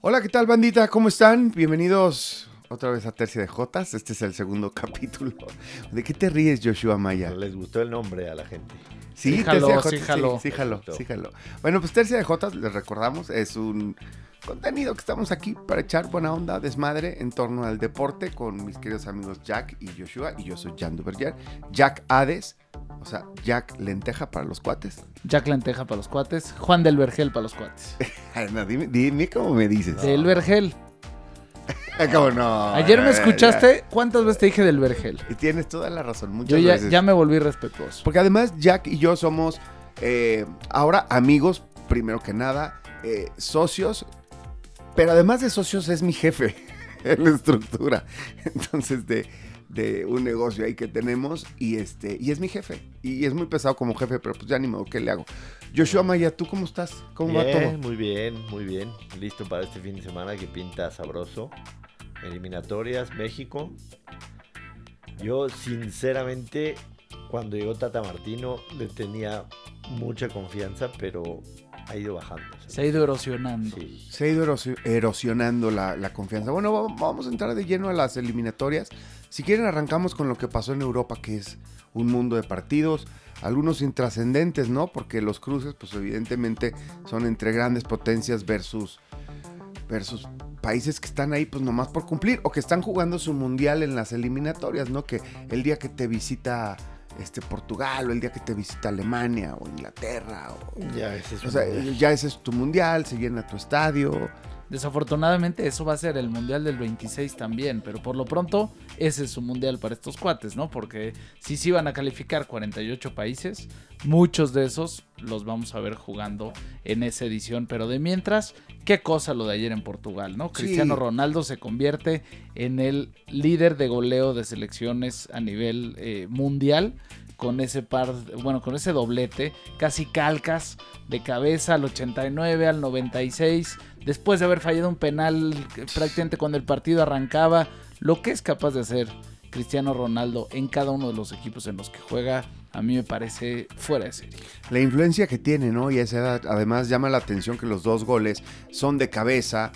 Hola, ¿qué tal, bandita? ¿Cómo están? Bienvenidos otra vez a Tercia de Jotas. Este es el segundo capítulo. ¿De qué te ríes, Joshua Maya? Les gustó el nombre a la gente. Sí, Sí, Tercia de jaló, Jotas, sí. Sí, sí. Bueno, pues Tercia de Jotas, les recordamos, es un contenido que estamos aquí para echar buena onda, desmadre en torno al deporte con mis queridos amigos Jack y Joshua. Y yo soy Jan Duverger. Jack Hades, o sea, Jack Lenteja para los cuates. Jack Lenteja para los cuates. Juan del Vergel para los cuates. No, dime, dime cómo me dices. Del Vergel. ¿Cómo no? Ayer me escuchaste. ¿Cuántas veces te dije del Vergel? Y tienes toda la razón, muchas Yo ya, veces. ya me volví respetuoso. Porque además Jack y yo somos eh, ahora amigos, primero que nada, eh, socios, pero además de socios es mi jefe en la estructura. Entonces, de, de un negocio ahí que tenemos y este y es mi jefe. Y es muy pesado como jefe, pero pues ya ni modo, ¿qué le hago? Joshua Maya, ¿tú cómo estás? ¿Cómo va todo? muy bien, muy bien. Listo para este fin de semana que pinta sabroso. Eliminatorias, México. Yo, sinceramente, cuando llegó Tata Martino, le tenía mucha confianza, pero ha ido bajando. ¿sabes? Se ha ido erosionando. Sí. Se ha ido erosi- erosionando la, la confianza. Bueno, va- vamos a entrar de lleno a las eliminatorias. Si quieren, arrancamos con lo que pasó en Europa, que es un mundo de partidos, algunos intrascendentes, ¿no? Porque los cruces, pues evidentemente son entre grandes potencias versus, versus países que están ahí, pues nomás por cumplir, o que están jugando su mundial en las eliminatorias, ¿no? Que el día que te visita este, Portugal, o el día que te visita Alemania, o Inglaterra, o Ya, ese es o sea, ya ese es tu mundial, se llena tu estadio. Desafortunadamente eso va a ser el Mundial del 26 también, pero por lo pronto ese es su Mundial para estos cuates, ¿no? Porque si sí van a calificar 48 países, muchos de esos los vamos a ver jugando en esa edición, pero de mientras, qué cosa lo de ayer en Portugal, ¿no? Sí. Cristiano Ronaldo se convierte en el líder de goleo de selecciones a nivel eh, mundial con ese par, bueno, con ese doblete, casi calcas de cabeza al 89, al 96, después de haber fallado un penal prácticamente cuando el partido arrancaba, lo que es capaz de hacer Cristiano Ronaldo en cada uno de los equipos en los que juega, a mí me parece fuera de serie. La influencia que tiene, ¿no? Y esa edad, además llama la atención que los dos goles son de cabeza.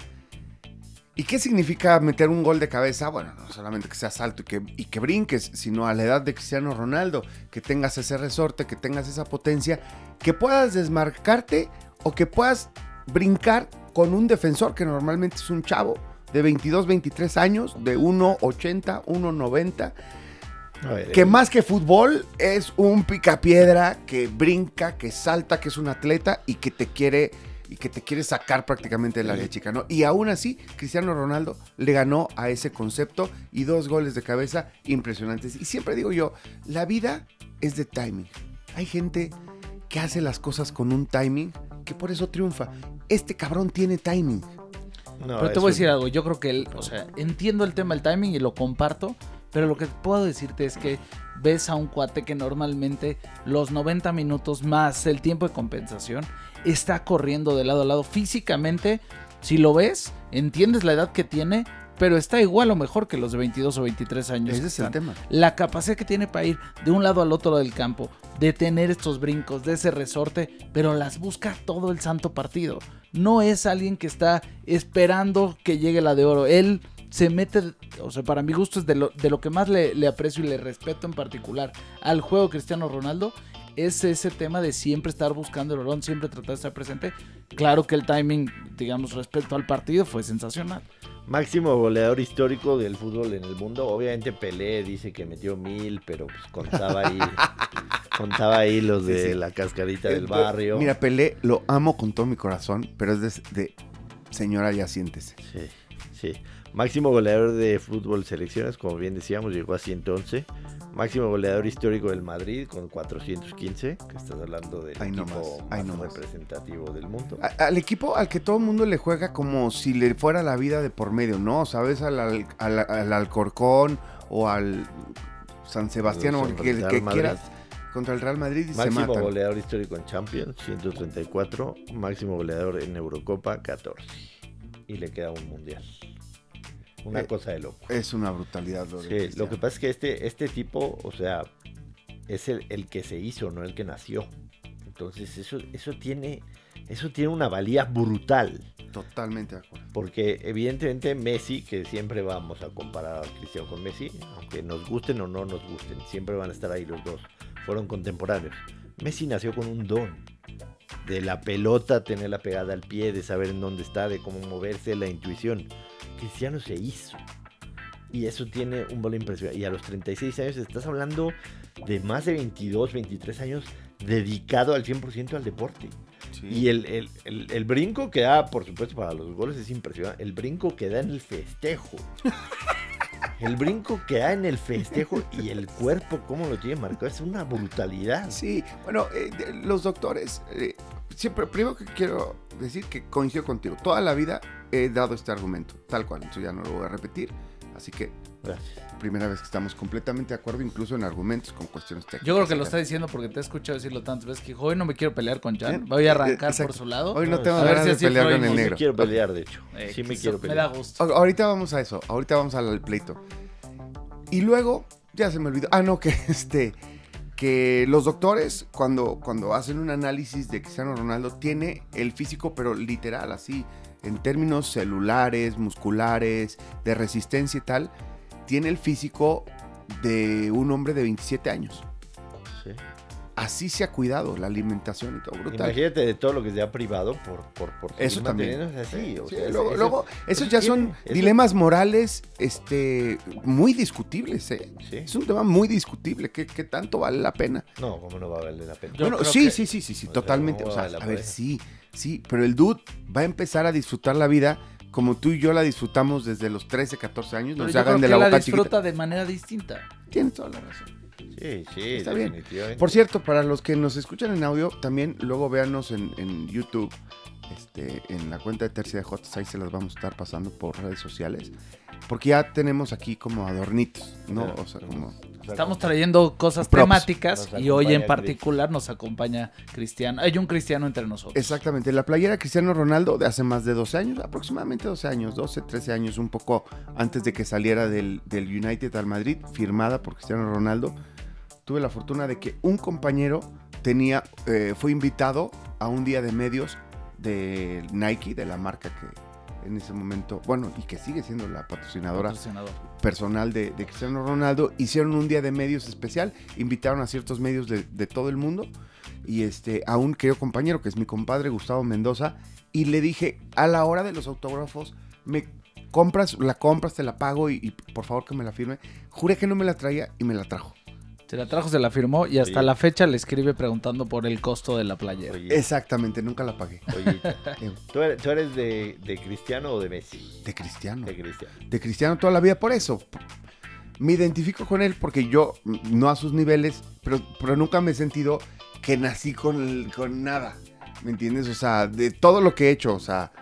¿Y qué significa meter un gol de cabeza? Bueno, no solamente que seas alto y que, y que brinques, sino a la edad de Cristiano Ronaldo, que tengas ese resorte, que tengas esa potencia, que puedas desmarcarte o que puedas brincar con un defensor que normalmente es un chavo de 22, 23 años, de 1,80, 1,90. A ver, Que eh, más que fútbol es un picapiedra que brinca, que salta, que es un atleta y que te quiere y que te quiere sacar prácticamente del área chica, ¿no? Y aún así, Cristiano Ronaldo le ganó a ese concepto y dos goles de cabeza impresionantes. Y siempre digo yo, la vida es de timing. Hay gente que hace las cosas con un timing que por eso triunfa. Este cabrón tiene timing. no, Pero te voy a un- decir algo, yo creo que, él, o sea, entiendo el tema del timing y lo comparto, pero lo que puedo decirte es que ves a un cuate que normalmente los 90 minutos más el tiempo de compensación está corriendo de lado a lado físicamente. Si lo ves, entiendes la edad que tiene, pero está igual o mejor que los de 22 o 23 años. Ese es el tema. La capacidad que tiene para ir de un lado al otro del campo, de tener estos brincos, de ese resorte, pero las busca todo el santo partido. No es alguien que está esperando que llegue la de oro. Él se mete, o sea, para mi gusto es de lo, de lo que más le, le aprecio y le respeto en particular al juego Cristiano Ronaldo. Es ese tema de siempre estar buscando el balón, siempre tratar de estar presente. Claro que el timing, digamos, respecto al partido fue sensacional. Máximo goleador histórico del fútbol en el mundo. Obviamente Pelé dice que metió mil, pero pues contaba ahí, contaba ahí los de Sí, sí. la cascarita Eh, del barrio. Mira, Pelé lo amo con todo mi corazón, pero es de, de señora, ya siéntese. Sí, sí. Máximo goleador de fútbol selecciones, como bien decíamos, llegó a 111. Máximo goleador histórico del Madrid con 415, que estás hablando del equipo más representativo del mundo. A- al equipo al que todo el mundo le juega como si le fuera la vida de por medio, ¿no? ¿Sabes? Al, al, al- al Alcorcón o al San Sebastián o el que, el quieras. Contra el Real Madrid y se Máximo matan. goleador histórico en Champions, 134. Máximo goleador en Eurocopa, 14. Y le queda un mundial. Una Eh, cosa de loco. Es una brutalidad lo de Sí, lo que pasa es que este, este tipo, o sea, es el, el que se hizo, no el que nació. Entonces, eso, eso tiene, eso tiene una valía brutal. Totalmente de acuerdo. Porque evidentemente Messi, que siempre vamos a comparar a Cristiano con Messi, aunque nos gusten o no nos gusten, siempre van a estar ahí los dos. Fueron contemporáneos. Messi nació con un don de la pelota, tenerla pegada al pie, de saber en dónde está, de cómo moverse, la intuición. Cristiano se hizo. Y eso tiene un valor impresionante. Y a los 36 años estás hablando de más de 22, 23 años dedicado al 100% al deporte. Y el, el, el, el brinco que da, por supuesto, para los goles es impresionante. El brinco que da en el festejo. El brinco que da en el festejo y el cuerpo, cómo lo tiene marcado, es una brutalidad. Sí, bueno, eh, los doctores, eh, siempre, primero que quiero decir que coincido contigo. Toda la vida he dado este argumento, tal cual, entonces ya no lo voy a repetir. Así que, Gracias. primera vez que estamos completamente de acuerdo, incluso en argumentos con cuestiones técnicas. Yo creo que lo está diciendo porque te he escuchado decirlo tantas veces que hoy no me quiero pelear con Jan, voy a Eh, arrancar exacto. por su lado. Hoy no tengo a ver ganas si de así pelear con el Sí me negro. quiero pelear, de hecho. Eh, Sí me quiero Me pelear. da gusto. Ahorita vamos a eso, ahorita vamos al pleito. Y luego, ya se me olvidó. Ah, no, que este. Que los doctores, cuando, cuando hacen un análisis de Cristiano Ronaldo, tiene el físico, pero literal, así, en términos celulares, musculares, de resistencia y tal, tiene el físico de un hombre de 27 años. Sí. Así se ha cuidado la alimentación y todo, brutal. Imagínate de todo lo que se ha privado por, por, por Eso también. manteniéndose así. o Sí, sea, luego, eso- luego, esos eso ya son eso- dilemas morales este, muy discutibles. ¿eh? Sí. Es un tema muy discutible. ¿Qué, qué tanto vale la pena? No, ¿cómo no va a valer la pena? Yo bueno, creo sí, que- sí, sí, sí, sí, o sea, totalmente. O sea, vale la a ver, pena. sí, sí, pero el dude va a empezar a disfrutar la vida como tú y yo la disfrutamos desde los 13, 14 años. Nos hagan de la la boca disfruta chiquita. de manera distinta. Tienes toda la razón. Sí, sí, Está bien. Por cierto, para los que nos escuchan en audio, también luego véanos en, en YouTube, este, en la cuenta de Tercia de Jotas, ahí se las vamos a estar pasando por redes sociales, porque ya tenemos aquí como adornitos, ¿no? O sea, como... Estamos trayendo cosas Props. temáticas Nos y hoy en particular nos acompaña Cristiano. Hay un cristiano entre nosotros. Exactamente, la playera Cristiano Ronaldo de hace más de 12 años, aproximadamente 12 años, 12, 13 años, un poco antes de que saliera del, del United al Madrid, firmada por Cristiano Ronaldo. Tuve la fortuna de que un compañero tenía, eh, fue invitado a un día de medios de Nike, de la marca que en ese momento, bueno, y que sigue siendo la patrocinadora Patrocinador. personal de, de Cristiano Ronaldo, hicieron un día de medios especial, invitaron a ciertos medios de, de todo el mundo y este, a un querido compañero que es mi compadre Gustavo Mendoza y le dije, a la hora de los autógrafos, me compras, la compras, te la pago y, y por favor que me la firme. Juré que no me la traía y me la trajo. Se la trajo, se la firmó y hasta Oye. la fecha le escribe preguntando por el costo de la playera. Oye, Exactamente, nunca la pagué. oye, Eh, ¿tú eres, tú eres de, de Cristiano o de Messi? De Cristiano. De Cristiano. de Cristiano toda la vida por eso. Me identifico con él porque yo, no a sus niveles, pero, pero nunca me he sentido que nací con, con nada. ¿Me entiendes? O sea, de todo lo que he hecho, o sea,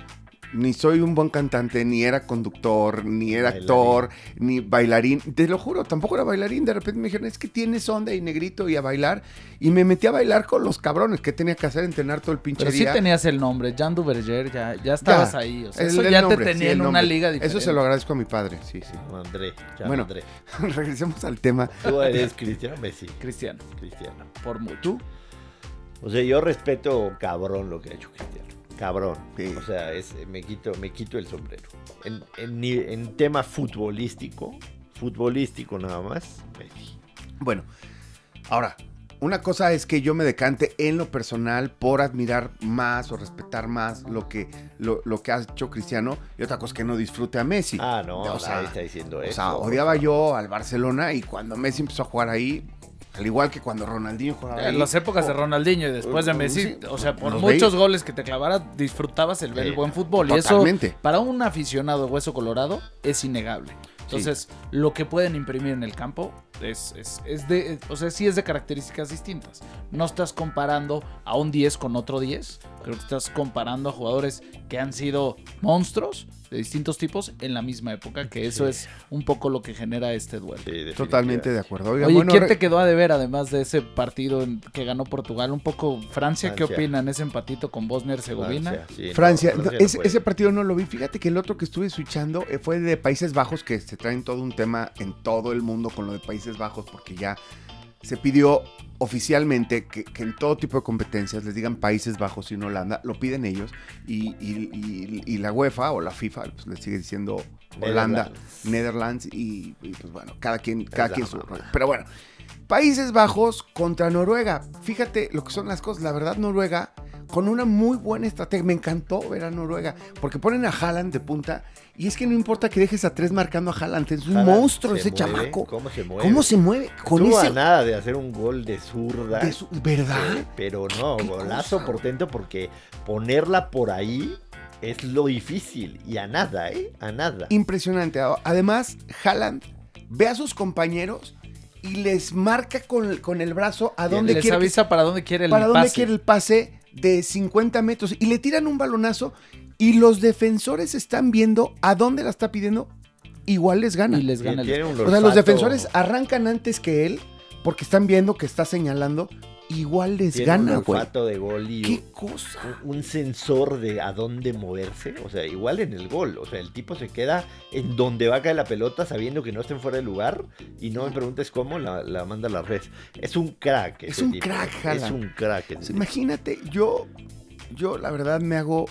ni soy un buen cantante, ni era conductor, ni era Bailarín. actor, ni bailarín. Te lo juro, tampoco era bailarín. De repente me dijeron, es que tienes onda y negrito y a bailar. Y me metí a bailar con los cabrones. ¿Qué tenía que hacer? Entrenar todo el pinche Pero sí día. tenías el nombre, Jan Duverger, ya, ya estabas Ya, ahí. O sea, El- eso el ya nombre, te sí, tenía en una liga diferente. Eso se lo agradezco a mi padre, sí, sí. André. Bueno. André. Regresemos al tema. ¿Tú eres Cristiano Messi? Cristiano, Cristiano. por mucho. ¿Tú? O sea, yo respeto cabrón lo que ha hecho Cristiano. Cabrón. Sí. O sea, es, me, quito, me quito el sombrero. En, en, tema futbolístico, futbolístico nada más, Messi. Bueno, ahora, una cosa es que yo me decante en lo personal por admirar más o respetar más lo que, lo, lo que ha hecho Cristiano y otra cosa es que no disfrute a Messi. Ah, no, O sea, está diciendo o eso. sea, odiaba yo al Barcelona y cuando Messi empezó a jugar ahí, al igual que cuando Ronaldinho jugaba ahí. En las épocas de oh, Ronaldinho y después de oh, Messi, sí, o sea, por muchos veía. goles que te clavara, disfrutabas el el buen fútbol. Y eso, para un aficionado hueso colorado, es innegable. Entonces, lo que pueden imprimir en el campo es, es, es de, o sea, sí es de características distintas. No estás comparando a un 10 con otro 10. Creo que estás comparando a jugadores que han sido monstruos de distintos tipos en la misma época, que eso Sí. es un poco lo que genera este duelo. Sí. Totalmente de acuerdo. Oiga, Oye, bueno, ¿quién te quedó a deber además de ese partido en- que ganó Portugal? Un poco Francia, ¿qué opinan? Ese empatito con Bosnia-Herzegovina. Francia, sí, no, Francia, no, no ese, ese partido no lo vi. Fíjate que el otro que estuve switchando eh, fue de Países Bajos, que se traen todo un tema en todo el mundo con lo de Países Bajos, porque ya se pidió oficialmente que, que en todo tipo de competencias les digan Países Bajos y no Holanda, lo piden ellos, y, y- y- y la UEFA o la FIFA pues, les sigue diciendo Holanda, Netherlands. Netherlands, y, pues bueno, cada quien, cada quien su. Pero bueno, Países Bajos contra Noruega. Fíjate lo que son las cosas. La verdad, Noruega, con una muy buena estrategia. Me encantó ver a Noruega. Porque ponen a Haaland de punta. Y es que no importa que dejes a tres marcando a Haaland. Es un Haaland monstruo se ese mueve, chamaco. ¿Cómo se mueve? ¿Cómo se mueve? Con Estuvo a nada de hacer un gol de zurda. de su- ¿Verdad? Sí, pero no, qué golazo cosa? portento porque ponerla por ahí es lo difícil. Y a nada, ¿eh? A nada. Impresionante. Además, Haaland ve a sus compañeros y les marca con, con el brazo a dónde Les quiere que avisa para dónde quiere el para dónde pase. quiere el pase de 50 metros y le tiran un balonazo y los defensores están viendo a dónde la está pidiendo, igual les gana. Y les gana un o sea, los defensores arrancan antes que él porque están viendo que está señalando, igual les tiene un gana, güey. olfato de gol y ¿Qué cosa? un, un sensor de a dónde moverse. O sea, igual en el gol. O sea, el tipo se queda en donde va a caer la pelota sabiendo que no estén fuera de lugar. Y no me preguntes cómo la, la manda a la red. Es un crack. Es un tipo. crack, Es un crack. O sea, tipo. imagínate, yo, yo la verdad me hago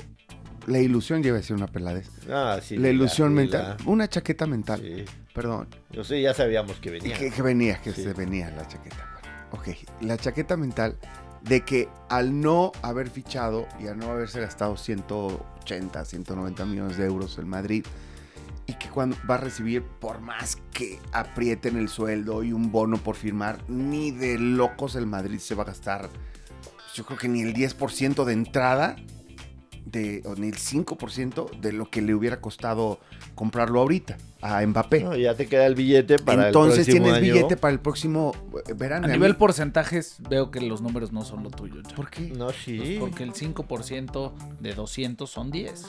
la ilusión, lleva a ser una peladez. Ah, sí, la ilusión mental, una chaqueta mental, Sí. perdón. Yo sé, ya sabíamos que venía. Que, que venía, que Sí. se venía la chaqueta. Ok, la chaqueta mental de que al no haber fichado y al no haberse gastado 180, 190 millones de euros en Madrid y que cuando va a recibir, por más que aprieten el sueldo y un bono por firmar, ni de locos el Madrid se va a gastar, yo creo que ni el 10% de entrada, de, o ni el 5% de lo que le hubiera costado comprarlo ahorita a Mbappé. No, ya te queda el billete para Entonces el próximo tienes año. billete para el próximo eh, verano. A Y nivel porcentajes, veo que los números no son lo tuyo. Jack. ¿Por qué? No, Pues sí. porque el 5% de 200 son 10.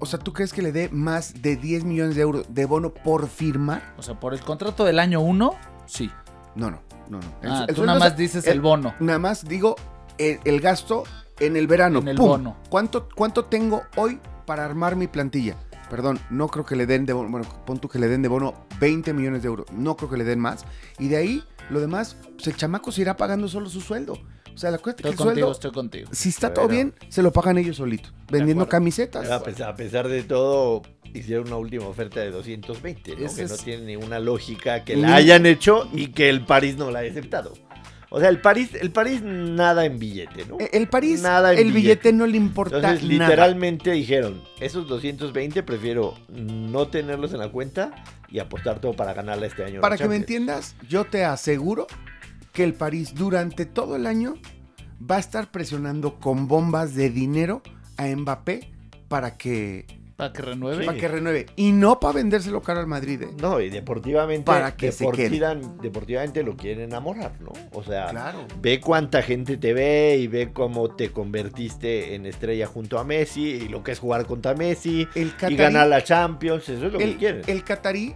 O sea, ¿tú crees que le dé más de 10 millones de euros de bono por firmar? O sea, por el contrato del año 1, sí. No, no, no, no. El Ah, el tú nada más es- dices el- el bono. Nada más digo el, el gasto en el verano. En el ¡Pum! bono. ¿Cuánto, ¿Cuánto tengo hoy para armar mi plantilla? Perdón, no creo que le den de bono, bueno, pon tú que le den de bono 20 millones de euros. No creo que le den más. Y de ahí, lo demás, pues el chamaco se irá pagando solo su sueldo. O sea, la cuesta que Estoy el contigo, sueldo, estoy contigo. si está todo bien, se lo pagan ellos solitos. Vendiendo camisetas. A pesar, a pesar de todo, hicieron una última oferta de 220, ¿no? Que es- no tiene ninguna lógica que Ni- la hayan hecho y que el París no la haya aceptado. O sea, el París, el París nada en billete, ¿no? El París, Nada en el billete. billete. no le importa Entonces, nada. literalmente dijeron, esos 220 prefiero no tenerlos en la cuenta y apostar todo para ganarla este año. Para que me Champions". entiendas, yo te aseguro que el París durante todo el año va a estar presionando con bombas de dinero a Mbappé para que, Para que renueve. Sí. para que renueve. Y no para vendérselo caro al Madrid. ¿eh? No, y deportivamente, Para que se deportivamente lo quieren enamorar, ¿no? O sea, Claro. ve cuánta gente te ve y ve cómo te convertiste en estrella junto a Messi y lo que es jugar contra Messi El y ganar la Champions, eso es lo que el, quieren. el catarí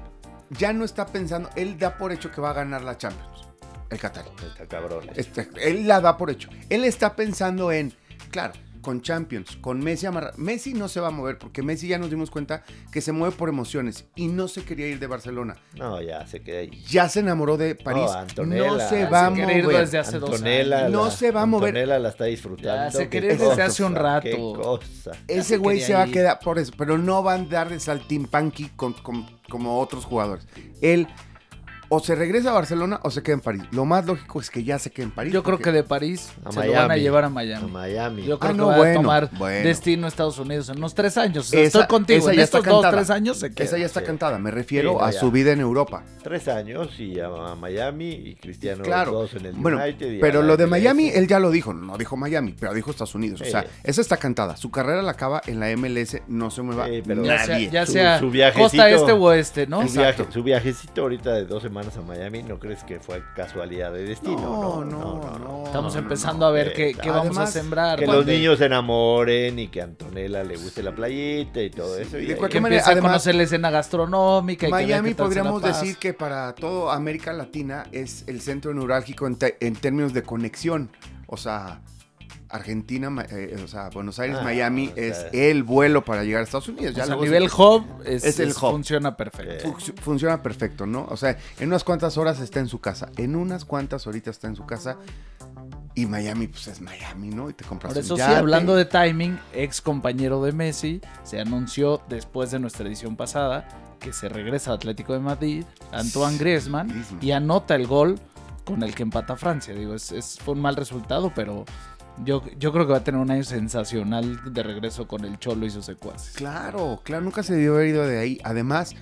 ya no está pensando, él da por hecho que va a ganar la Champions. El catarí. Está cabrón. Este, él la da por hecho. Él está pensando en, claro, con Champions, con Messi amarrado. Messi no se va a mover porque Messi ya nos dimos cuenta que se mueve por emociones y no se quería ir de Barcelona. No, ya se queda ahí. Ya se enamoró de París. No, se va a quiere ir mover. desde hace dos Antonella años. No se va a mover. Antonella la está disfrutando. Ya se quiere ir desde hace un rato. Qué cosa. Ese se güey quería se va a ir. quedar por eso, pero no va a andar de saltimpanqui con, con- como otros jugadores. Él o se regresa a Barcelona o se queda en París. Lo más lógico es que ya se quede en París. Yo creo que de París A se lo van a Miami. llevar a A Miami. Miami. Yo creo Ah, que no, va bueno, a tomar bueno. destino a Estados Unidos en unos tres años. O sea, Esa- estoy contigo. esa En ya está dos, cantada. tres años se queda. Esa ya está Sí. cantada. Me refiero Sí, a su vida en Europa. Tres años y a, a Miami y Cristiano Claro. dos en el Bueno, United. y a pero lo de MLS. Miami, él ya lo dijo. No dijo Miami, pero dijo Estados Unidos. O Sí. sea, esa está cantada. Su carrera la acaba en la MLS. No se mueva Sí, pero- Ya sea, nadie. ya Su- sea su viajecito- costa este o oeste, ¿no? Su, viaje- su viajecito ahorita de dos semanas a Miami, ¿no crees que fue casualidad de destino? No, no, no. Estamos no, no, empezando no. a ver qué, qué vamos a sembrar. Que los niños se enamoren y que a Antonella le guste la playita y todo eso. y y de cualquier que manera, empiece a además- conocer la escena gastronómica. y Miami podríamos decir que para toda América Latina es el centro neurálgico en, te- en términos de conexión. O sea, Argentina, ma- eh, o sea, Buenos Aires, Ah, Miami o sea, es el vuelo para llegar a Estados Unidos. O Ya sea, a nivel se- hub, es, Es el es- hub. funciona perfecto. Func- funciona perfecto, ¿no? O sea, en unas cuantas horas está en su casa. En unas cuantas horitas está en su casa. Y Miami, pues es Miami, ¿no? Y te compras Por un eso sí, hablando de timing, ex compañero de Messi, se anunció después de nuestra edición pasada que se regresa al Atlético de Madrid, Antoine Griezmann, Griezmann. y anota el gol con el que empata Francia. Digo, es, es- fue un mal resultado, pero yo, yo creo que va a tener un año sensacional de regreso con el Cholo y sus secuaces. Claro, claro, nunca se debió haber ido de ahí. Además,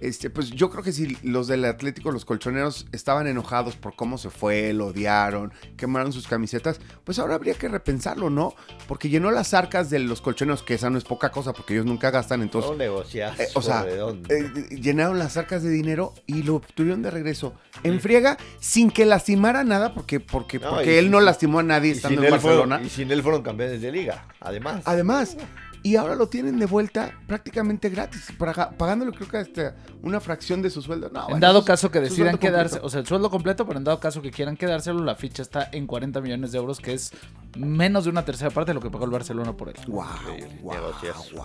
este, pues yo creo que si los del Atlético, los colchoneros, estaban enojados por cómo se fue, lo odiaron, quemaron sus camisetas, pues ahora habría que repensarlo, ¿no? Porque llenó las arcas de los colchoneros, que esa no es poca cosa, porque ellos nunca gastan, entonces un negociazo Eh, o sea, eh, llenaron las arcas de dinero y lo obtuvieron de regreso en friega sin que lastimara nada porque porque No, porque él no lastimó a nadie estando en fueron, Barcelona. y sin él fueron campeones de liga, además. Además, y ahora lo tienen de vuelta prácticamente gratis, pagándole creo que hasta una fracción de su sueldo. No, en bueno, dado caso que decidan quedarse, completo. o sea, el sueldo completo, pero en dado caso que quieran quedárselo, la ficha está en 40 millones de euros, que es menos de una tercera parte de lo que pagó el Barcelona por él. Wow, wow, wow.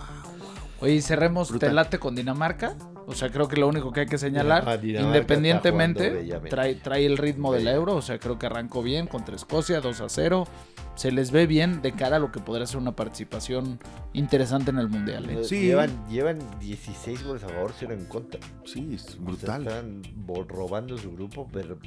Oye, y cerremos Brutal. ¿te late con Dinamarca? O sea, creo que lo único que hay que señalar, Ah, independientemente, trae, trae el ritmo de la Bello. Euro. O sea, creo que arrancó bien contra Escocia, 2 a 0. Se les ve bien de cara a lo que podría ser una participación interesante en el Mundial. ¿eh? Sí. Llevan, llevan 16 goles a favor, 0 en contra. Sí, es O sea, brutal. están robando su grupo, pero,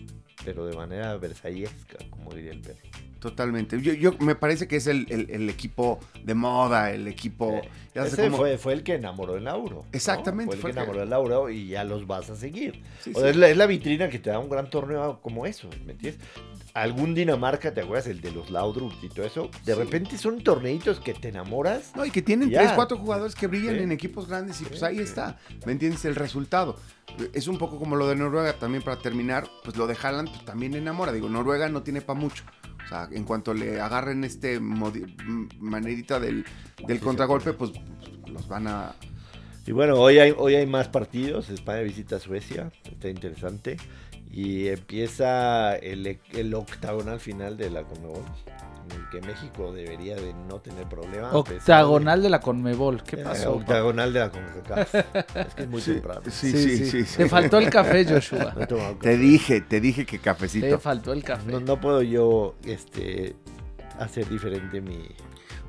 pero de manera versallesca, como diría el perro. Totalmente. Yo, yo me parece que es el, el- el equipo de moda, el equipo. Eh, ya Ese cómo- fue, fue el que enamoró el Lauro. ¿no? Exactamente, Fue el fue que enamoró el Lauro y ya los vas a seguir. Sí, O sí. Es, la, es la vitrina que te da un gran torneo como eso, ¿me entiendes? Algún Dinamarca, ¿te acuerdas? El de los Laudrup y todo eso. De Sí. repente son torneitos que te enamoras. No, y que tienen Ya. tres, cuatro jugadores que brillan Sí. en equipos grandes y Sí, pues ahí está. ¿Me entiendes? El resultado. Es un poco como lo de Noruega también para terminar, pues lo de Haaland pues, también enamora. Digo, Noruega no tiene para mucho. O sea, en cuanto le agarren este modi- m- manerita del, contragolpe, pues los van a... Y bueno, hoy hay, hoy hay más partidos. España visita a Suecia. Está interesante. Y empieza el, el octagonal final de la Conmebol. En el que México debería de no tener problema. de- Octagonal de la Conmebol. ¿Qué Eh, pasó? octagonal de la CONCACAF. es que es muy temprano. Sí, sí, sí. sí. Te faltó el café, Joshua. No Te dije, te dije que Te cafecito. faltó el café. No, no puedo yo este, hacer diferente mi...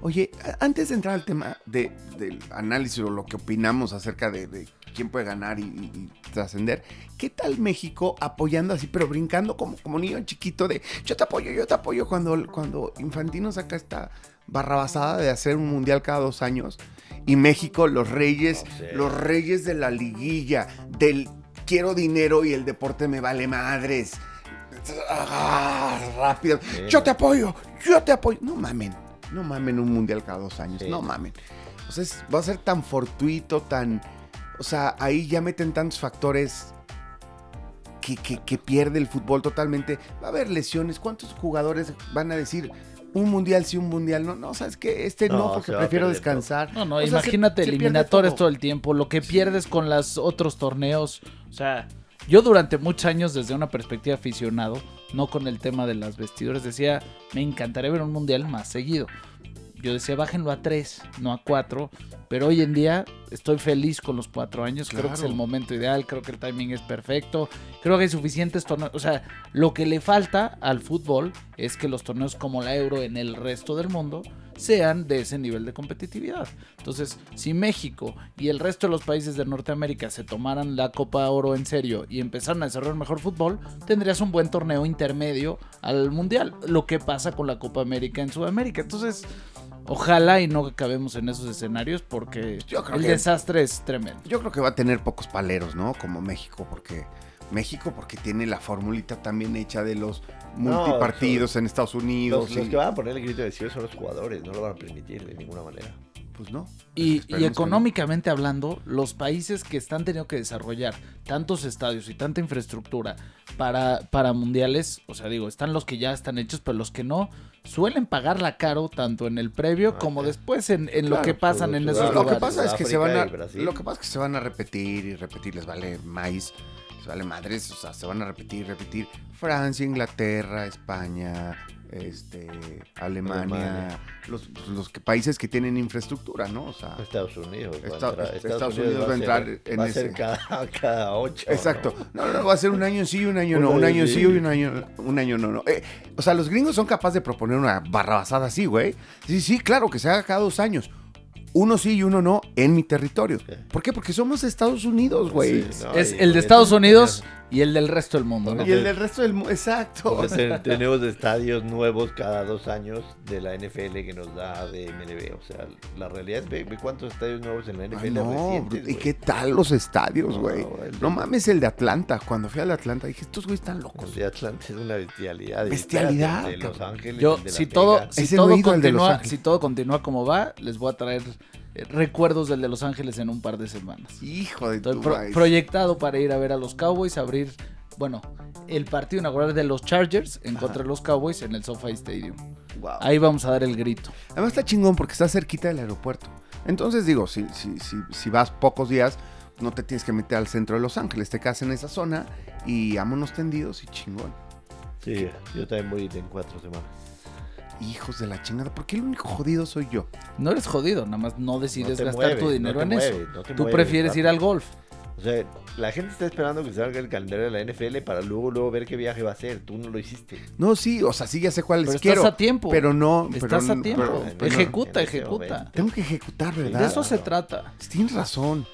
Oye, antes de entrar al tema de, del análisis o lo que opinamos acerca de, de quién puede ganar y, y- y trascender, ¿qué tal México apoyando así, pero brincando como, como niño chiquito de yo te apoyo, yo te apoyo cuando, cuando Infantino saca esta barrabasada de hacer un mundial cada dos años y México, los reyes, No sé. los reyes de la liguilla, del quiero dinero y el deporte me vale madres. Ah, rápido. Sí, yo te apoyo, yo te apoyo. No mamen, no mamen un mundial cada dos años, Sí. no mamen. O sea, es- va a ser tan fortuito, tan... O sea, ahí ya meten tantos factores que, que- que pierde el fútbol totalmente. Va a haber lesiones. ¿Cuántos jugadores van a decir un mundial sí, un mundial no? No, ¿sabes qué? Este no, No, porque prefiero todo. descansar. No, no, O sea, se- imagínate se pierde eliminatorias todo. todo. el tiempo, lo que pierdes con los otros torneos. O sea, yo durante muchos años, desde una perspectiva aficionado, no con el tema de las vestiduras, decía, me encantaría ver un mundial más seguido. Yo decía, bájenlo a tres, no a cuatro. Pero hoy en día estoy feliz con los cuatro años. Creo que es el momento ideal. Creo que el timing es perfecto. Creo que hay suficientes torneos. O sea, lo que le falta al fútbol es que los torneos como la Euro en el resto del mundo sean de ese nivel de competitividad. Entonces, si México y el resto de los países de Norteamérica se tomaran la Copa Oro en serio y empezaran a desarrollar mejor fútbol, tendrías un buen torneo intermedio al Mundial. Lo que pasa con la Copa América en Sudamérica. Entonces, ojalá y no acabemos en esos escenarios porque Yo creo el que- desastre es tremendo. Yo creo que va a tener pocos paleros, ¿no? Como México, porque México porque tiene la formulita también hecha de los multipartidos en Estados Unidos. Los, que van a poner el grito de cielo son los jugadores, no lo van a permitir de ninguna manera. Pues no. Y, no. económicamente hablando, los países que están teniendo que desarrollar tantos estadios y tanta infraestructura para, para mundiales, o sea, digo, están los que ya están hechos, pero los que no, suelen pagarla caro tanto en el previo Ah, como después en, en lo que pasan en esos lo que lugares. pasa es que se van a y lo que pasa es que se van a repetir y repetir les vale maíz les vale madres o sea se van a repetir repetir. Francia Inglaterra España este, Alemania, Alemania. Los, los países que tienen infraestructura, ¿no? O sea, Estados Unidos. va a Esta- entrar- Estados Unidos va a entrar ser- en va a ser cada, cada ocho. Exacto. ¿no? No, no, va a ser un año sí y un año no. Un año sí y un año, un año no. no. Eh, o sea, los gringos son capaces de proponer una barrabasada así, güey. Sí, sí, claro, que se haga cada dos años. Uno sí y uno no en mi territorio. Sí. ¿Por qué? Porque somos Estados Unidos, güey. Sí, no, es el de Estados Unidos y el del resto del mundo, ¿no? Y el del resto del mundo. Exacto. tenemos estadios nuevos cada dos años de la NFL que nos da de MLB. O sea, la realidad es ve, ve cuántos estadios nuevos en la Ay, NFL no, recientes, ¿y qué tal los estadios, No, güey? el de- No, mames el de Atlanta. Cuando fui al Atlanta dije, estos güeyes están El locos. de Atlanta es una bestialidad. Bestialidad, El de Los. Ángeles. Yo, el de si todo, si todo continúa, si todo continúa como va, les voy a traer recuerdos del de Los Ángeles en un par de semanas. Hijo de Estoy tu pro- maíz. proyectado para ir a ver a los Cowboys, abrir, bueno, el partido inaugural de los Chargers en contra de los Cowboys en el SoFi Stadium. Ahí vamos a dar el grito. Además está chingón porque está cerquita del aeropuerto. Entonces digo, si, si, si, si vas pocos días, no te tienes que meter al centro de Los Ángeles. Te quedas en esa zona y vámonos tendidos y chingón. Sí, yo también voy a ir en cuatro semanas. Hijos de la chingada, ¿por qué el único jodido soy yo? No eres jodido, nada más no decides No gastar mueves, tu dinero en mueves, eso. no Tú mueves, prefieres ir al golf. O sea, la gente está esperando que salga el calendario de la NFL para luego, luego ver qué viaje va a hacer. Tú no lo hiciste. No, sí, o sea, sí ya sé cuáles Pero estás quiero. a tiempo. Pero no. pero Estás a tiempo. pero- pero no. ejecuta, ejecuta. momento. Tengo que ejecutar, ¿verdad? De eso se trata. Tienes razón.